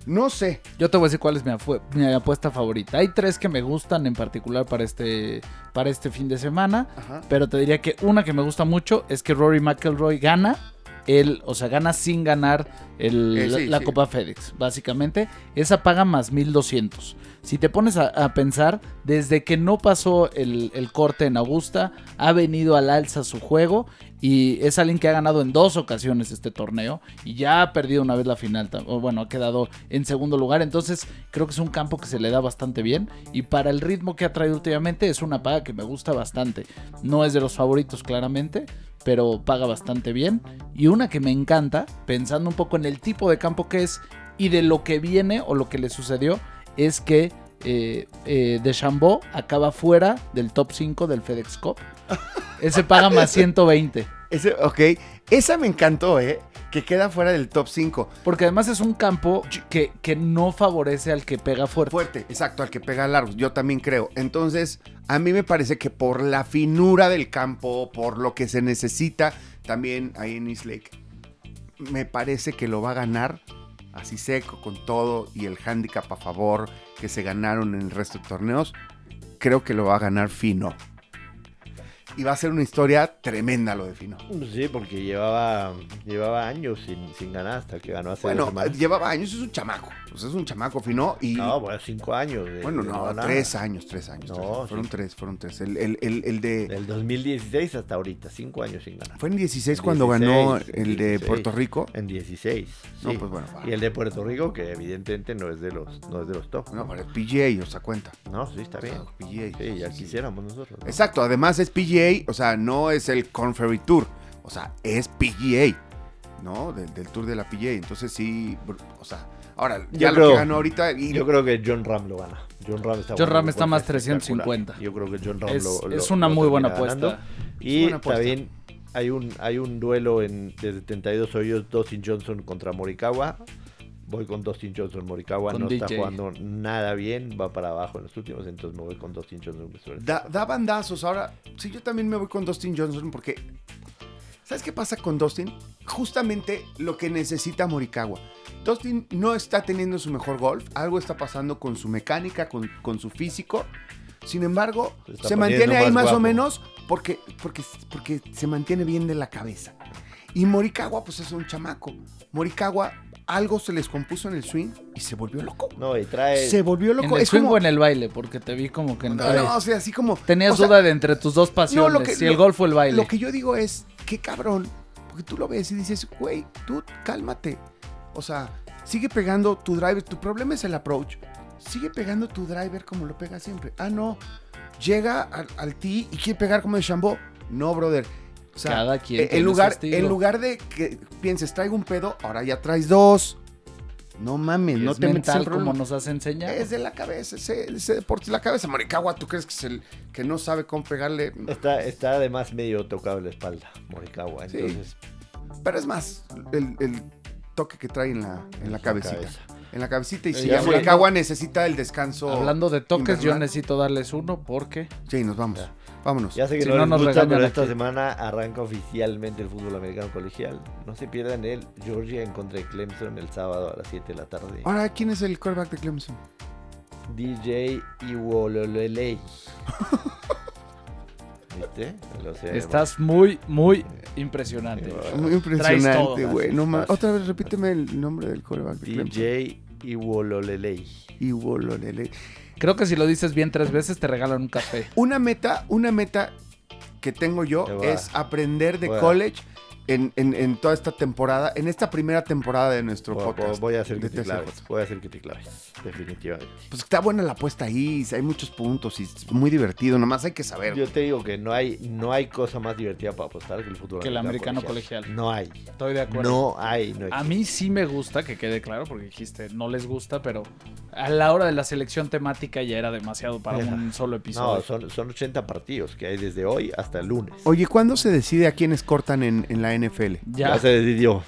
No sé. Yo te voy a decir cuál es mi, mi apuesta favorita. Hay tres que me gustan en particular para este, para este fin de semana. Ajá. Pero te diría que una que me gusta mucho es que Rory McIlroy gana. Él, o sea, gana sin ganar el- Eh, sí, la sí. Copa FedEx, básicamente. Esa paga más 1200. Si te pones a, pensar, desde que no pasó el, el corte en Augusta, ha venido al alza su juego y es alguien que ha ganado en dos ocasiones este torneo y ya ha perdido una vez la final, o bueno, ha quedado en segundo lugar. Entonces, creo que es un campo que se le da bastante bien y para el ritmo que ha traído últimamente es una paga que me gusta bastante. No es de los favoritos, claramente, pero paga bastante bien. Y una que me encanta, pensando un poco en el tipo de campo que es y de lo que viene o lo que le sucedió, es que eh, eh, Deschambeau acaba fuera del top 5 del FedEx Cup. Ese paga más 120. Ese, ok. Esa me encantó, ¿eh? Que queda fuera del top 5. Porque además es un campo que, que no favorece al que pega fuerte. Fuerte, exacto, al que pega largos. Yo también creo. Entonces, a mí me parece que por la finura del campo, por lo que se necesita también ahí en East Lake, me parece que lo va a ganar así seco con todo y el handicap a favor que se ganaron en el resto de torneos. Creo que lo va a ganar Fino. Y va a ser una historia tremenda lo de Fino. Sí, porque llevaba, llevaba años sin, sin ganar hasta que ganó hace Bueno, llevaba años, es un chamaco. O sea, es un chamaco Fino y... No, bueno, cinco años. de- Bueno, de no, tres años, tres años. No, tres años. Fueron tres, fueron tres. El, el- el- el de... Del 2016 hasta ahorita, cinco años sin ganar. Fue en 16 En cuando ganó 16, el de 16. Puerto Rico. En 16. No, sí. pues bueno. va. Y el de Puerto Rico, que evidentemente no es de los, no es de los top. No, pero es PGA, o sea, cuenta. No, sí, está bien. PGA. Sí, ya Sí, quisiéramos nosotros. ¿no? Exacto, además es PGA, o sea, no es el Conferry Tour, o sea, es PGA, ¿no? Del, del Tour de la PGA. Entonces sí, o sea, ahora, ya Yo lo que creo- ganó ahorita y Yo creo que John Ram lo gana. John Ram está, John bueno, Ram está más espectacular. 350. Yo creo que John Ram Es, lo, es lo- una lo muy buena apuesta. ganando. Es Y buena apuesta. también hay un, hay un duelo en, de 72 hoyos, Dustin Johnson contra Morikawa. Voy con Dustin Johnson. Morikawa Con no está jugando nada bien, va para abajo en los últimos, entonces me voy con Dustin Johnson. que da, da bandazos. Ahora, sí, yo también me voy con Dustin Johnson porque, ¿sabes qué pasa con Dustin? Justamente lo que necesita Morikawa. Dustin no está teniendo su mejor golf, algo está pasando con su mecánica, con, con su físico. Sin embargo, Se mantiene ahí más más o menos porque, porque, porque se mantiene bien de la cabeza. Y Morikawa, pues es un chamaco. Morikawa, algo se les compuso en el swing y se volvió loco. No, y trae. Se volvió ¿En loco. el Es swing como- o en el baile? Porque te vi como que... No, no, o sea, así como. Tenías o sea, duda de entre tus dos pasiones, no, lo que- si el golf o el baile. Lo que yo digo es, qué cabrón. Porque tú lo ves y dices, güey, tú cálmate. O sea, sigue pegando tu drive. Tu problema es el approach. sigue pegando tu driver como lo pega siempre. Ah, no. Llega al, al tee y quiere pegar como de Chambó. No, brother. O sea, Cada quien tiene en su lugar, en lugar de que pienses, traigo un pedo, ahora ya traes dos. No mames, no es te metes en mental como nos has enseñado. Es de la cabeza, ese, ese deporte es la cabeza. Morikawa, ¿tú crees que es el que no sabe cómo pegarle? Está, está además medio tocado la espalda, Morikawa. Sí. Entonces, Pero es más el, el toque que trae en la, en la cabecita. cabeza. En la cabecita. Y Y si ya Morikawa necesita el descanso. Hablando de toques, yo necesito darles uno porque Sí, nos vamos. Ya. Vámonos. Ya sé que Si no, no nos gusta, regañan pero esta aquí. semana arranca oficialmente el fútbol americano colegial. No se pierdan el Georgia en contra de Clemson el sábado a las 7 de la tarde. Ahora, ¿quién es el quarterback de Clemson? DJ Iwololelei. ¿Viste? Lo sé, estás muy, muy impresionante. Muy impresionante, güey. No. Otra vez repíteme el nombre del quarterback de Clemson. DJ Iwololelei. Iwololele. Creo que si lo dices bien tres veces te regalan un café. Una meta, una meta que tengo yo es aprender de college en, en- en toda esta temporada, en esta primera temporada de nuestro Voy, podcast. voy a hacer que de te TCJ. claves. Voy a hacer que te claves. Definitivamente. Pues está buena la apuesta ahí, hay muchos puntos y es muy divertido, nomás hay que saber. Yo te digo que no hay, no hay cosa más divertida para apostar que el fútbol Que el americano colegial. No hay. Estoy de acuerdo. No hay. No A mí sí me gusta, que quede claro, porque dijiste no les gusta, pero a la hora de la selección temática ya era demasiado para Ajá. un solo No, episodio. son, son 80 partidos que hay desde hoy hasta el lunes. Oye, ¿cuándo se decide a quiénes cortan en, en la NFL? ya. Ya se decidió,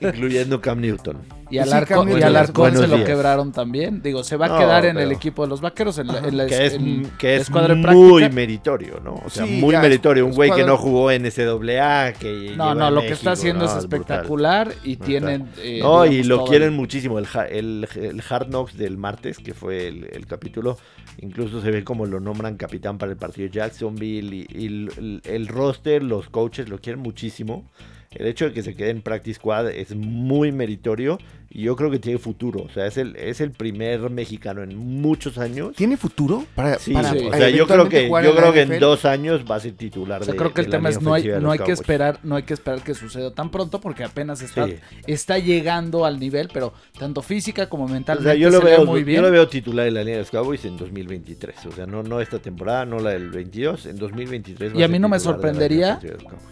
incluyendo Cam Newton. Y al Sí, Arco- y al se lo días. quebraron también. Digo, se va a No, quedar en el equipo de los vaqueros, en la, en la- Que es, en que es muy práctica. meritorio, ¿no? O sea, Sí, muy ya, meritorio. Un güey que no jugó en SAA, que No, no, lo que está haciendo no, es brutal. espectacular y Brutal. tienen. eh, No, y lo quieren el- muchísimo. El, el, el Hard Knocks del martes, que fue el, el capítulo, incluso se ve como lo nombran capitán para el partido Jacksonville. Y, y el, el- el roster, los coaches lo quieren muchísimo. El hecho de que se quede en Practice Squad es muy meritorio y yo creo que tiene futuro. O sea, es el, es el primer mexicano en muchos años. ¿Tiene futuro? Para, Sí, para sí. o sea, yo creo que, yo creo que en dos años va a ser titular O sea, de- creo que de el la tema es línea no hay, no hay que esperar, no hay que esperar que suceda tan pronto porque apenas está, Sí. está llegando al nivel, pero tanto física como O mentalmente sea, yo lo se veo muy bien. Yo lo veo titular en la línea de los Cowboys en 2023. O sea, no, no esta temporada, no la del 22. En 2023. va Y a mí no me la sorprendería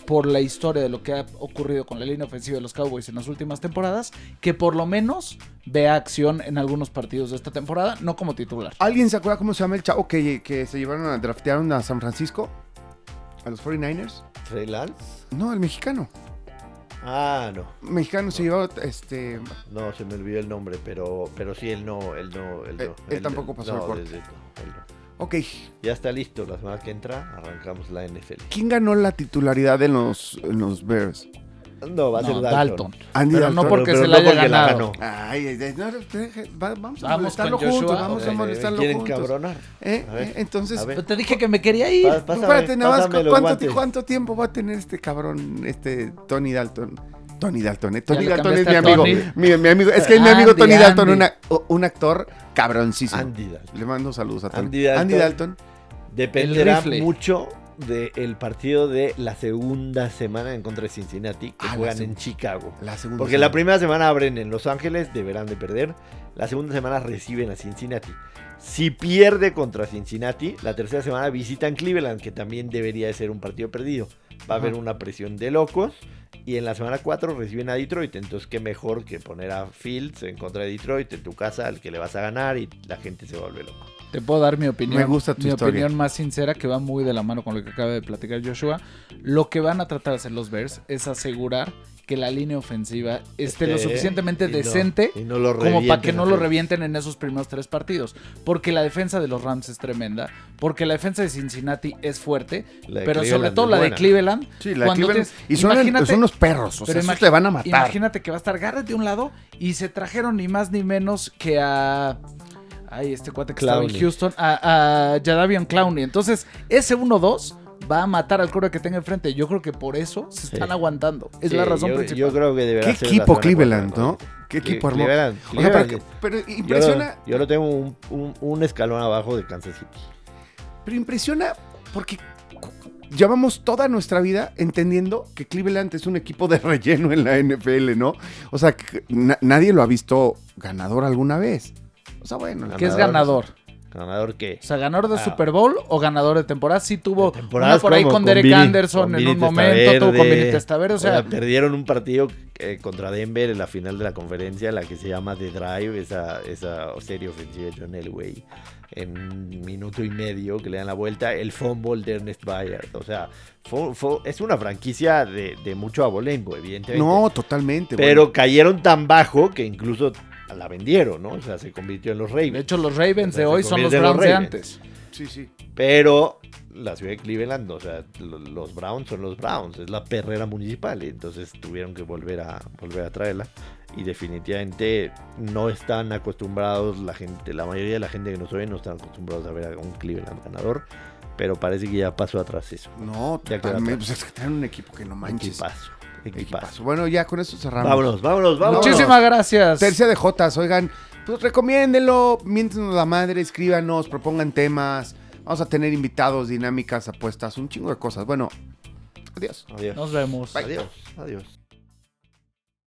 por la historia de lo que ha ocurrido con la línea ofensiva de los Cowboys en las últimas temporadas, que por lo menos vea acción en algunos partidos de esta temporada, no como titular. ¿Alguien se acuerda cómo se llama el chavo que, que se llevaron a draftearon a San Francisco? ¿A los 49ers? ¿Trey Lance? No, el mexicano. Ah, no. Mexicano se llevó este. No, se me olvidó el nombre, pero, pero sí, él no, él no, él Eh, no. él tampoco pasó no, el corte. desde- no, él no. Ok. Ya está listo, la semana que entra arrancamos la NFL. ¿Quién ganó la titularidad en los, en los Bears? No, va a No, ser Dalton. Dalton. Andy Pero Dalton. no porque Pero se la haya porque la ganado. ganó. Ay, ay, ay, no, vamos a Vamos molestarlo Joshua. juntos. Vamos a Eh, molestarlo ¿Quieren juntos. cabronar? ¿Eh? ¿Eh? Entonces. Pero te dije que me quería ir. Pásame, espérate, nada más, ¿cuánto, guantes. ¿cuánto tiempo va a tener este cabrón, este Tony Dalton? Tony Dalton, ¿eh? Tony Dalton es mi amigo. Mi, mi amigo. Es que es mi amigo Andy, Tony Dalton, Andy. una- un actor cabroncísimo. Andy Dalton. Le mando saludos a Tony. Andy Dalton. Andy Dalton. Dependerá mucho del partido de la segunda semana en contra de Cincinnati, que Ah, juegan en Chicago. La segunda. Porque la primera semana abren en Los Ángeles, deberán de perder. La segunda semana reciben a Cincinnati. Si pierde contra Cincinnati, la tercera semana visitan Cleveland, que también debería de ser un partido perdido. Va a haber una presión de locos. Y en la semana 4 reciben a Detroit. Entonces, qué mejor que poner a Fields en contra de Detroit en tu casa, al que le vas a ganar y la gente se vuelve loca. Te puedo dar mi opinión. Me gusta tu mi historia. opinión más sincera que va muy de la mano con lo que acaba de platicar Joshua. Lo que van a tratar de hacer los Bears es asegurar que la línea ofensiva esté lo suficientemente y no- decente y no lo como para que no lo revienten en esos primeros tres partidos. Porque la defensa de los Rams es tremenda, porque la defensa de Cincinnati es fuerte, pero sobre todo la de. Cleveland. Sí, la cuando Cleveland. Y son, unos perros. O sea, pero esos imagi- te van a matar. Imagínate que va a estar Garrett de un lado y se trajeron ni más ni menos que a. Ay, este cuate que estaba en Clowney. Houston, a, a Jadavion Clowney. Entonces, ese 1-2 va a matar al core que tenga enfrente. Yo creo que por eso se están Sí. aguantando. Es Sí, la razón yo, principal. Yo creo que deberá Qué ser equipo Cleveland, ¿no? Qué equipo hermoso. Cleveland, O sea, Cleveland. pero Yo lo- impresiona, Yo, lo tengo un, un- un escalón abajo de Kansas City. pero impresiona porque llevamos toda nuestra vida entendiendo que Cleveland es un equipo de relleno en la NFL, ¿no? O sea, que na- nadie lo ha visto ganador alguna vez. O sea, bueno, Que es Ganador. ganador. ¿Ganador qué? O sea, ganador de Ah. Super Bowl o ganador de temporada. Sí tuvo una por ahí con con Derek Anderson con en un momento, tuvo con Testaverde. Testaverde. O sea, perdieron un partido eh, contra Denver en la final de la conferencia, la que se llama The Drive, esa, esa serie ofensiva de John Elway, en un minuto y medio que le dan la vuelta, el fumble de Ernest Bayard. O sea, fue- fue- es una franquicia de, de mucho abolengo, evidentemente. no, totalmente. pero bueno. cayeron tan bajo que incluso la vendieron, ¿no? O sea, se convirtió en los Ravens. de hecho, los Ravens de hoy son los Browns de antes. Sí, sí. Pero la ciudad de Cleveland, o sea, lo- los Browns son los Browns, es la perrera municipal, y entonces tuvieron que volver a volver a traerla. Y definitivamente no están acostumbrados la gente, la mayoría de la gente que nos oye no están acostumbrados a ver a un Cleveland ganador, pero parece que ya pasó atrás eso. No, Ya totalmente. Pues es que tienen un equipo que no manches. Equipazo, equipazo. Equipazo. Bueno, ya con eso cerramos. Vámonos, vámonos, vámonos. Muchísimas gracias. Tercia de Jotas, oigan, pues recomiéndenlo, miéntenos la madre, escríbanos, propongan temas. Vamos a tener invitados, dinámicas, apuestas, un chingo de cosas. Bueno, adiós. Adiós. Nos vemos. Adiós. Adiós.